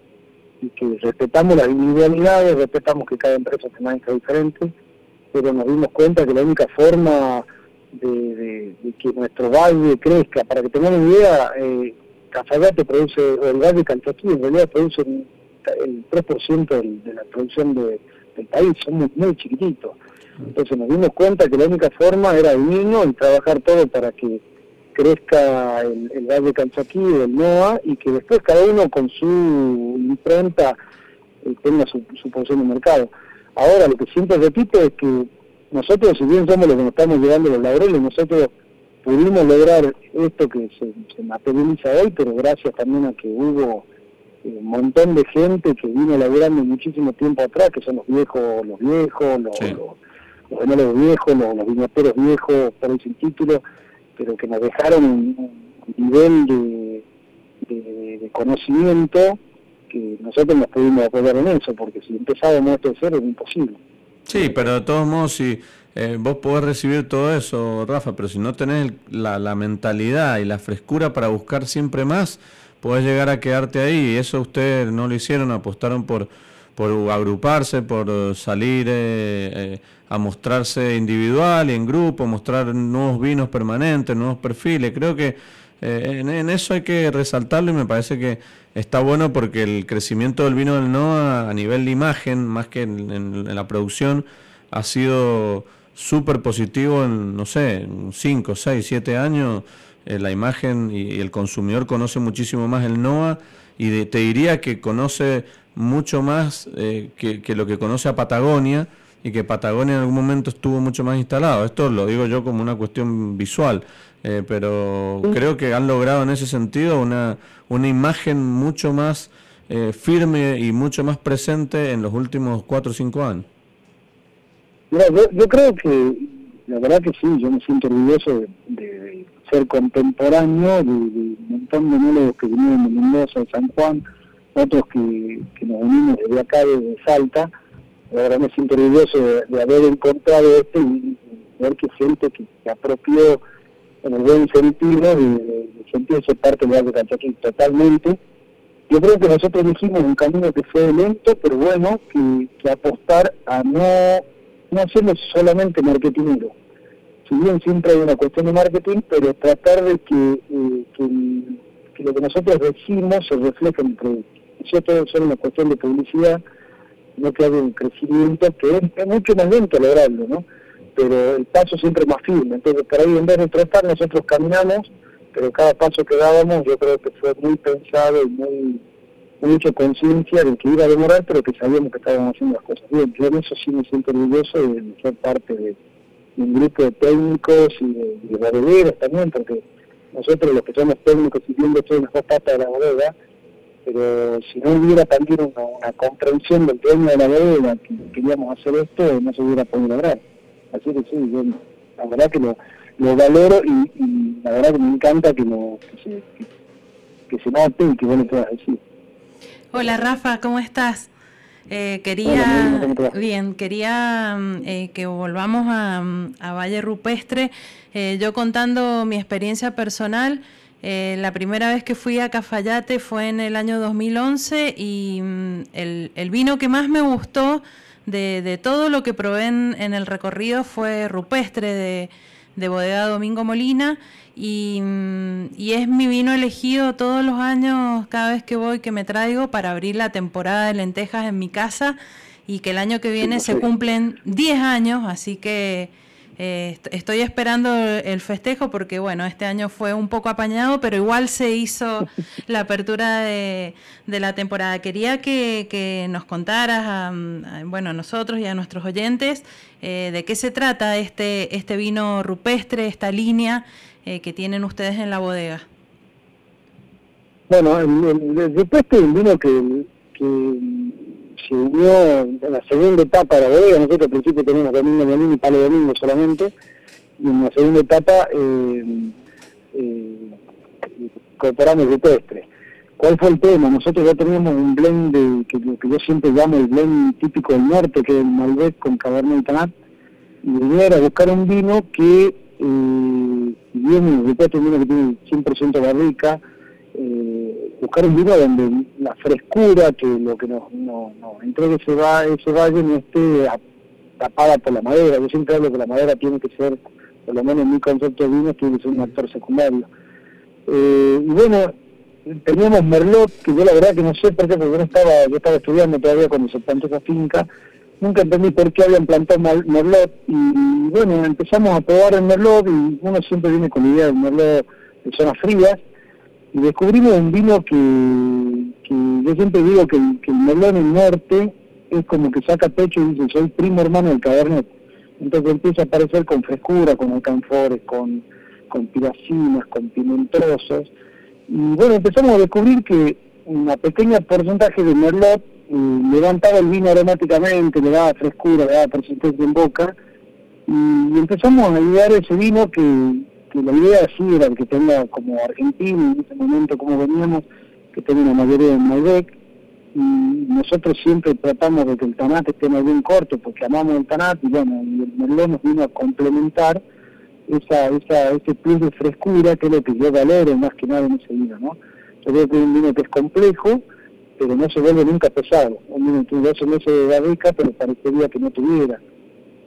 que respetamos las individualidades, respetamos que cada empresa se maneja diferente, pero nos dimos cuenta que la única forma de, que nuestro valle crezca, para que tengamos idea, eh, Cafayate produce, o el valle Calchaquí en realidad produce el 3% de la producción del país, somos muy chiquititos. Entonces nos dimos cuenta que la única forma era unirnos y trabajar todo para que crezca el, el Valle Calchaquí, el NOA, y que después cada uno con su imprenta eh, tenga su, su posición de mercado. Ahora, lo que siempre repito es que nosotros, si bien somos los que nos estamos llevando los laureles, nosotros pudimos lograr esto que se, materializa hoy, pero gracias también a que hubo eh, un montón de gente que vino laburando muchísimo tiempo atrás, que son los viejos, los viejos, los, los, viejos, los, los viñateros viejos, por ahí sin título, pero que nos dejaron un, nivel de, conocimiento que nosotros nos pudimos apoyar en eso, porque si empezábamos esto de cero es imposible. Sí, pero de todos modos, si eh, vos podés recibir todo eso, Rafa, pero si no tenés la, la mentalidad y la frescura para buscar siempre más, podés llegar a quedarte ahí. Y eso ustedes no lo hicieron, apostaron por agruparse, por salir eh, eh, a mostrarse individual y en grupo, mostrar nuevos vinos permanentes, nuevos perfiles. Creo que eh, en, eso hay que resaltarlo y me parece que está bueno porque el crecimiento del vino del NOA a nivel de imagen, más que en, la producción, ha sido súper positivo en, no sé, 5, 6, 7 años. la imagen y, el consumidor conoce muchísimo más el NOA y te diría que conoce mucho más eh, que, lo que conoce a Patagonia y que Patagonia en algún momento estuvo mucho más instalado. Esto lo digo yo como una cuestión visual, eh, pero creo que han logrado en ese sentido una, una imagen mucho más eh, firme y mucho más presente en los últimos cuatro o cinco años. Yo, creo que, la verdad que sí, yo me siento orgulloso de, ser contemporáneo de, un montón de nuevos que vinieron de Mendoza, de San Juan, otros que, nos unimos desde acá, desde Salta. Ahora me siento orgulloso de, haber encontrado esto y, ver que gente que se apropió en el buen sentido de, sentirse parte de algo Canchaquí totalmente. Yo creo que nosotros elegimos un camino que fue lento, pero bueno, que, apostar a no, no hacerlo solamente marketingero. Si bien siempre hay una cuestión de marketing, pero tratar de que, eh, que, lo que nosotros decimos se refleje en el producto todo es una cuestión de publicidad, no que haya un crecimiento que es, mucho más lento lograrlo, ¿no? Pero el paso siempre más firme. Entonces, por ahí en vez de tratar, nosotros caminamos, pero cada paso que dábamos yo creo que fue muy pensado y muy, mucho conciencia de que iba a demorar, pero que sabíamos que estábamos haciendo las cosas bien. Yo en eso sí me siento orgulloso de ser parte de, un grupo de técnicos y de, de también, porque nosotros los que somos técnicos y viendo todas las dos patas de la bodega, pero si no hubiera también una, comprensión del dueño de la bodega que queríamos hacer esto, no se hubiera podido lograr. Así que sí, yo la verdad que lo, lo valoro y, la verdad que me encanta que, que, se, que, note y que vos lo puedas decir. Hola Rafa, ¿cómo estás? Eh, quería bien, quería mm, eh, que volvamos a, mm, a Valle Rupestre. Eh, yo contando mi experiencia personal, la primera vez que fui a Cafayate fue en el año 2011 y mm, el, vino que más me gustó de, todo lo que probé en, el recorrido fue rupestre de, de Bodega Domingo Molina y, y, es mi vino elegido todos los años, cada vez que voy, que me traigo para abrir la temporada de lentejas en mi casa y que el año que viene se cumplen 10 años, así que Eh, estoy esperando el festejo porque, bueno, este año fue un poco apañado, pero igual se hizo la apertura de, la temporada. Quería que, nos contaras, a, bueno, a nosotros y a nuestros oyentes, eh, de qué se trata este, este vino rupestre, esta línea eh, que tienen ustedes en la bodega. Bueno, el, rupestre es un vino que, se unió en la segunda etapa de la bodega, nosotros al principio teníamos domingo, domingo y palo domingo solamente, y en la segunda etapa eh, eh, incorporamos. ¿Cuál fue el tema? Nosotros ya teníamos un blend de, que, que yo siempre llamo el blend típico del norte, que es el Malbec con Cabernet y Tanat, y venía a buscar un vino que, eh, viene, rupestre, un vino que tiene 100% barrica, eh, buscar un vino donde la frescura, que lo que nos, no, no, entregue ese, va, ese valle no esté tapada por la madera. Yo siempre hablo que la madera tiene que ser, por lo menos en mi concepto de vino, tiene que ser un actor secundario. Eh, y bueno, teníamos Merlot, que yo la verdad que no sé por qué, porque no estaba, yo estaba estudiando todavía cuando se plantó esa finca, nunca entendí por qué habían plantado Merlot, y bueno, empezamos a probar el Merlot, y uno siempre viene con la idea del Merlot de zonas frías, y descubrimos un vino que, yo siempre digo que, que el melón en norte es como que saca pecho y dice, soy primo hermano del cabernet. Entonces empieza a aparecer con frescura, con alcanfores, con, con piracinas, con pimentosos. Y bueno, empezamos a descubrir que una pequeña porcentaje de merlot eh, levantaba el vino aromáticamente, le daba frescura, le daba persistencia en boca. Y empezamos a ayudar ese vino que, que la idea sí era que tenga como Argentina, en ese momento como veníamos, que tenga una mayoría de Malbec, y nosotros siempre tratamos de que el tanat esté más bien corto, porque amamos el tanat, y bueno, el Merlot nos vino a complementar esa, esa, ese plus de frescura, que es lo que yo valoro más que nada en ese vino, ¿no? Yo creo que es un vino que es complejo, pero no se vuelve nunca pesado. Un vino que tiene 12 meses de barrica, pero parecería que no tuviera.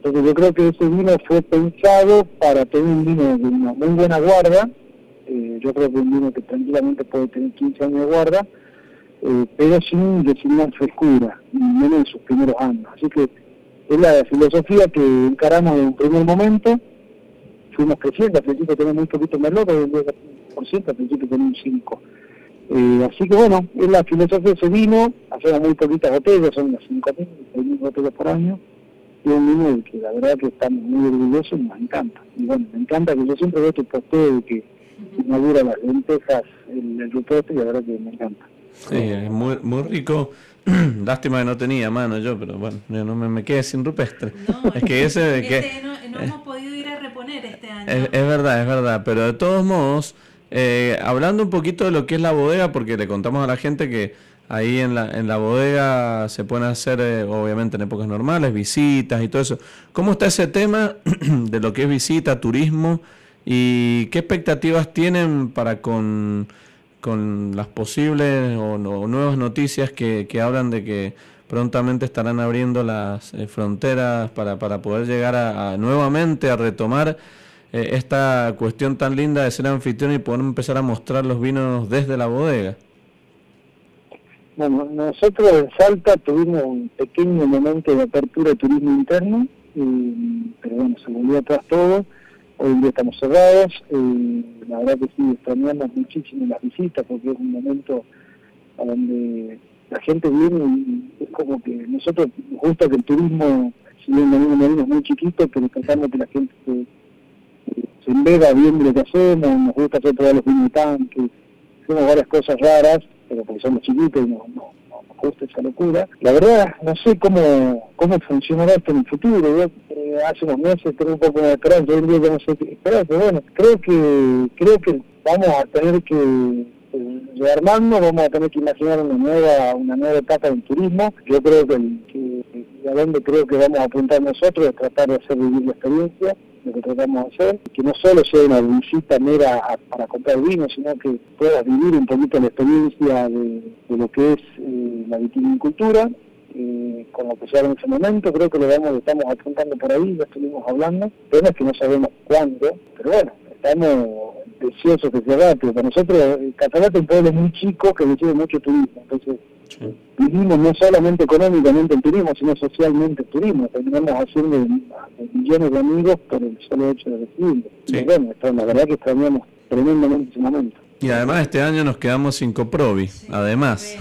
Entonces yo creo que ese vino fue pensado para tener un vino de una muy buena guarda, eh, yo creo que un vino que tranquilamente puede tener 15 años de guarda, eh, pero sin designar frescura, menos en sus primeros años. Así que es la filosofía que encaramos en un primer momento, fuimos creciendo, al principio teníamos muy poquito merlot, pero por ciento, al principio teníamos un 5. Eh, así que bueno, es la filosofía de ese vino, hacemos muy poquitas botellas, son unas 5.000, 6.000 botellas por año, un que la verdad que estamos muy orgullosos y nos encanta. Y bueno, me encanta que yo siempre veo este posteo de que madura las lentejas, el, el y la verdad que me encanta. Sí, es muy, muy rico. Lástima que no tenía mano yo, pero bueno, no me, quedé sin rupestre. es que ese de que... Este no, no hemos podido ir a reponer este año. Es, verdad, es verdad, pero de todos modos, eh, hablando un poquito de lo que es la bodega, porque le contamos a la gente que Ahí en la, en la bodega se pueden hacer, eh, obviamente en épocas normales, visitas y todo eso. ¿Cómo está ese tema de lo que es visita, turismo y qué expectativas tienen para con, con las posibles o, nuevas noticias que, que, hablan de que prontamente estarán abriendo las eh, fronteras para, para poder llegar a, nuevamente a retomar eh, esta cuestión tan linda de ser anfitrión y poder empezar a mostrar los vinos desde la bodega? Bueno, nosotros en Salta tuvimos un pequeño momento de apertura de turismo interno, pero bueno, se volvió atrás todo. Hoy en día estamos cerrados. la verdad que sí, extrañamos muchísimo las visitas porque es un momento a donde la gente viene y es como que nosotros nos gusta que el turismo, si bien venimos muy chiquitos, pero pensamos que la gente se, se embeda bien de lo que hacemos, nos gusta hacer todos los vinos tanques, hacemos varias cosas raras pero porque somos chiquitos y no, no, nos gusta esa locura. La verdad, no sé cómo, cómo funcionará esto en el futuro. Yo eh, hace unos meses tengo un poco de esperanza, hoy día no sé qué esperar, pero bueno, creo que, creo que vamos a tener que eh, rearmarnos, vamos a tener que imaginar una nueva, una nueva etapa del turismo. Yo creo que, que a donde creo que vamos a apuntar nosotros es tratar de hacer vivir la experiencia lo que tratamos de hacer, que no solo sea una visita mera para comprar vino, sino que puedas vivir un poquito la experiencia de, lo que es eh, la vitivinicultura, eh, con lo que se en ese momento, creo que lo vamos, estamos apuntando por ahí, ya estuvimos hablando, pero que no sabemos cuándo, pero bueno, estamos deseosos que se haga, pero para nosotros Catalate es un pueblo muy chico que recibe mucho turismo, entonces vivimos no solamente económicamente el turismo, sino socialmente el turismo. Terminamos haciendo millones de amigos por el solo hecho de recibirlo. Sí. bueno, la verdad que extrañamos tremendamente ese momento. Y además este año nos quedamos sin Coprovi, además.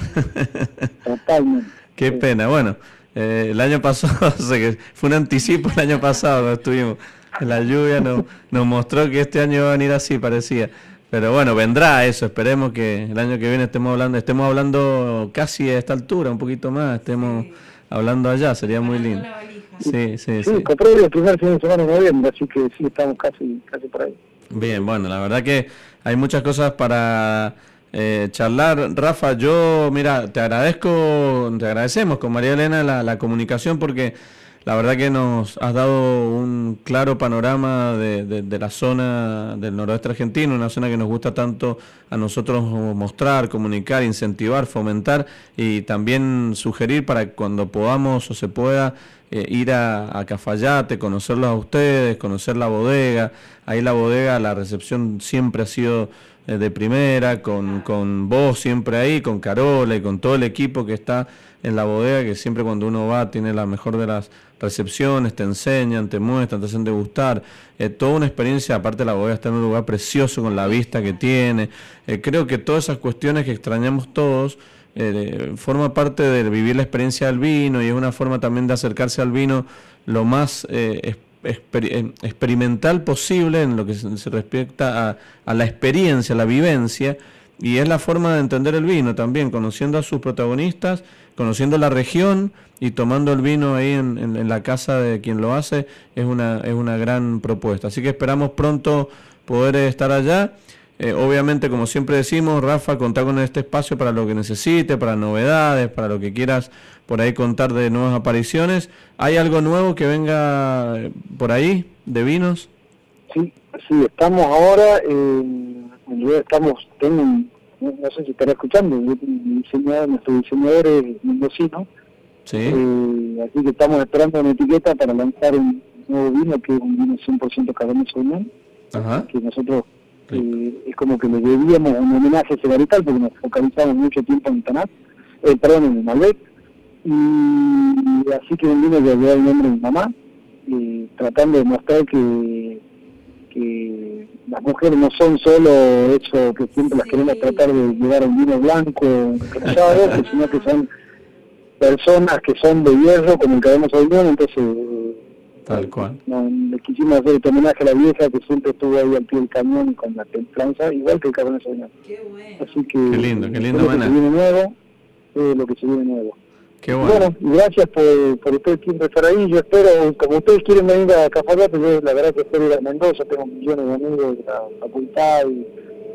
Totalmente. Qué pena. Bueno, eh, el año pasado, fue un anticipo el año pasado, estuvimos. La lluvia nos, nos mostró que este año va a venir así, parecía. Pero bueno, vendrá eso, esperemos que el año que viene estemos hablando, estemos hablando casi a esta altura, un poquito más, estemos hablando allá, sería muy lindo. Sí, sí, sí. Sí, el primer fin de semana de noviembre, así que sí, estamos casi, casi por ahí. Bien, bueno, la verdad que hay muchas cosas para eh, charlar. Rafa, yo, mira, te agradezco, te agradecemos con María Elena la, la comunicación porque la verdad que nos has dado un claro panorama de, la zona del noroeste argentino, una zona que nos gusta tanto a nosotros mostrar, comunicar, incentivar, fomentar y también sugerir para cuando podamos o se pueda eh, ir a, a, Cafayate, conocerlos a ustedes, conocer la bodega. Ahí la bodega, la recepción siempre ha sido eh, de primera, con, con vos siempre ahí, con Carola y con todo el equipo que está en la bodega, que siempre cuando uno va tiene la mejor de las recepciones, te enseñan, te muestran, te hacen degustar. Eh, toda una experiencia, aparte la bodega está en un lugar precioso con la vista que tiene. Eh, creo que todas esas cuestiones que extrañamos todos eh, forma parte de vivir la experiencia del vino y es una forma también de acercarse al vino lo más experimental posible en lo que se, respecta a, a la experiencia, la vivencia. Y es la forma de entender el vino también, conociendo a sus protagonistas conociendo la región y tomando el vino ahí en, la casa de quien lo hace es una, es una gran propuesta. Así que esperamos pronto poder estar allá. Eh, obviamente, como siempre decimos, Rafa, contá con este espacio para lo que necesite, para novedades, para lo que quieras por ahí contar de nuevas apariciones. ¿Hay algo nuevo que venga eh, por ahí de vinos? Sí, sí, estamos ahora, en estamos, un, no sé si estará escuchando, mi diseñador, nuestro diseñador es mendocino, sí. Eh, así que estamos esperando una etiqueta para lanzar un nuevo vino que es un vino 100% Cabernet Sauvignon, que nosotros eh, es como que le debíamos un homenaje a Segarital porque nos focalizamos mucho tiempo en Tanat, eh, perdón, en el Malbec, y así que un vino que lleva el nombre de mi mamá, eh, tratando de mostrar que que las mujeres no son solo eso que siempre las queremos tratar de llevar un vino blanco, rosado, sino que son personas que son de hierro, como el que vemos hoy entonces Tal cual. le quisimos hacer este homenaje a la vieja que siempre estuvo ahí al pie del cañón con la templanza, igual que el Cabernet Sauvignon. Qué bueno. Así que, qué lindo, qué lindo. Lo que se viene nuevo, es lo que se viene nuevo. Qué bueno. gracias por, por ustedes siempre estar ahí. Yo espero, como ustedes quieren venir a Cafayate, yo la verdad que espero ir a Mendoza, tengo millones de amigos de la facultad y,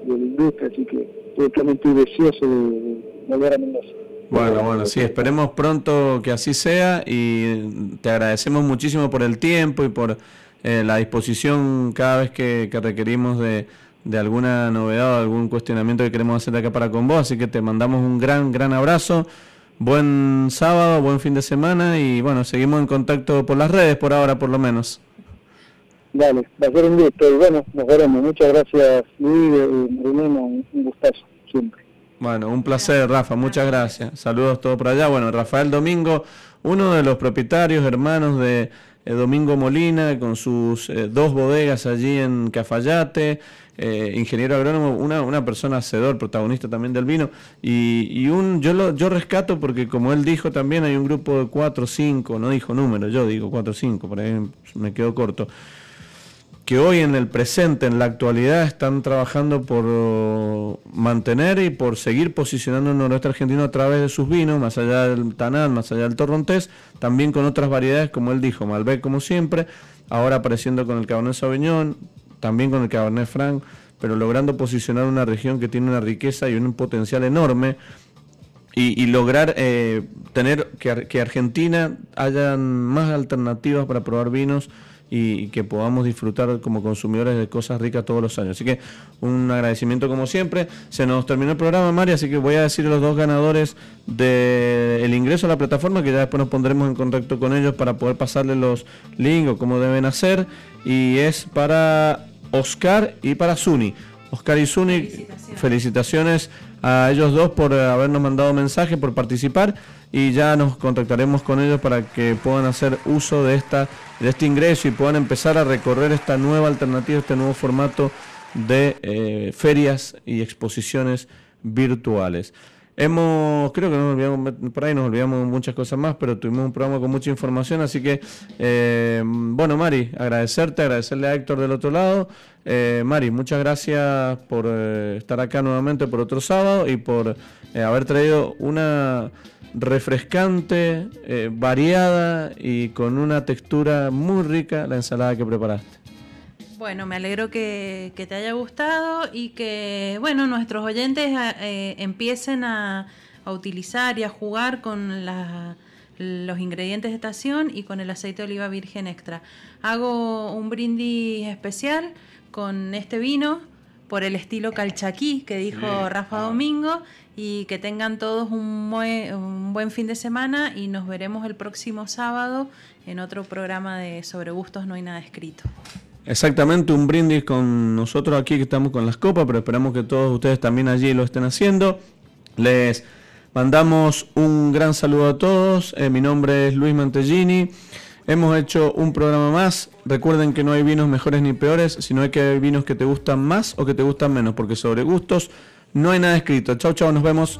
de la industria, así que estoy deseoso de, volver a Mendoza. Bueno, bueno, sí, esperemos pronto que así sea y te agradecemos muchísimo por el tiempo y por eh, la disposición cada vez que, que requerimos de, de alguna novedad o algún cuestionamiento que queremos hacer acá para con vos, así que te mandamos un gran, gran abrazo buen sábado, buen fin de semana y bueno, seguimos en contacto por las redes por ahora por lo menos. Dale, va a ser un gusto y bueno, nos veremos. Muchas gracias Luis y un gustazo siempre. Bueno, un placer Rafa, muchas gracias. Saludos todos por allá. Bueno, Rafael Domingo, uno de los propietarios, hermanos de eh, Domingo Molina, con sus eh, dos bodegas allí en Cafayate eh, ingeniero agrónomo, una, una persona hacedor, protagonista también del vino, y, y un, yo, lo, yo rescato porque como él dijo también hay un grupo de cuatro o cinco, no dijo número, yo digo cuatro o cinco, por ahí me quedo corto, que hoy en el presente, en la actualidad, están trabajando por mantener y por seguir posicionando el noroeste argentino a través de sus vinos, más allá del Tanal, más allá del Torrontés, también con otras variedades, como él dijo, Malbec como siempre, ahora apareciendo con el Cabernet Sauvignon, también con el Cabernet Franc, pero logrando posicionar una región que tiene una riqueza y un potencial enorme y, lograr eh, tener que, Argentina haya más alternativas para probar vinos y, que podamos disfrutar como consumidores de cosas ricas todos los años. Así que un agradecimiento como siempre. Se nos terminó el programa, María, así que voy a decir los dos ganadores del ingreso a la plataforma, que ya después nos pondremos en contacto con ellos para poder pasarles los links o cómo deben hacer. Y es para Oscar y para Suni. Oscar y Zuni, felicitaciones. a ellos dos por habernos mandado mensaje, por participar y ya nos contactaremos con ellos para que puedan hacer uso de, esta, de este ingreso y puedan empezar a recorrer esta nueva alternativa, este nuevo formato de eh, ferias y exposiciones virtuales. Hemos, creo que nos olvidamos, por ahí nos olvidamos muchas cosas más, pero tuvimos un programa con mucha información, así que, eh, bueno, Mari, agradecerte, agradecerle a Héctor del otro lado. Eh, Mari, muchas gracias por estar acá nuevamente por otro sábado y por haber traído una refrescante, variada y con una textura muy rica la ensalada que preparaste. Bueno, me alegro que, te haya gustado y que, bueno, nuestros oyentes eh, empiecen a, utilizar y a jugar con los ingredientes de estación y con el aceite de oliva virgen extra. Hago un brindis especial con este vino por el estilo calchaquí que dijo Rafa Domingo y que tengan todos un, un buen fin de semana y nos veremos el próximo sábado en otro programa de Sobre Gustos No hay nada escrito. Exactamente, un brindis con nosotros aquí que estamos con las copas, pero esperamos que todos ustedes también allí lo estén haciendo. Les mandamos un gran saludo a todos. Eh, mi nombre es Luis Mantellini. Hemos hecho un programa más. Recuerden que no hay vinos mejores ni peores, sino que hay vinos que te gustan más o que te gustan menos, porque sobre gustos no hay nada escrito. Chau, chau, nos vemos.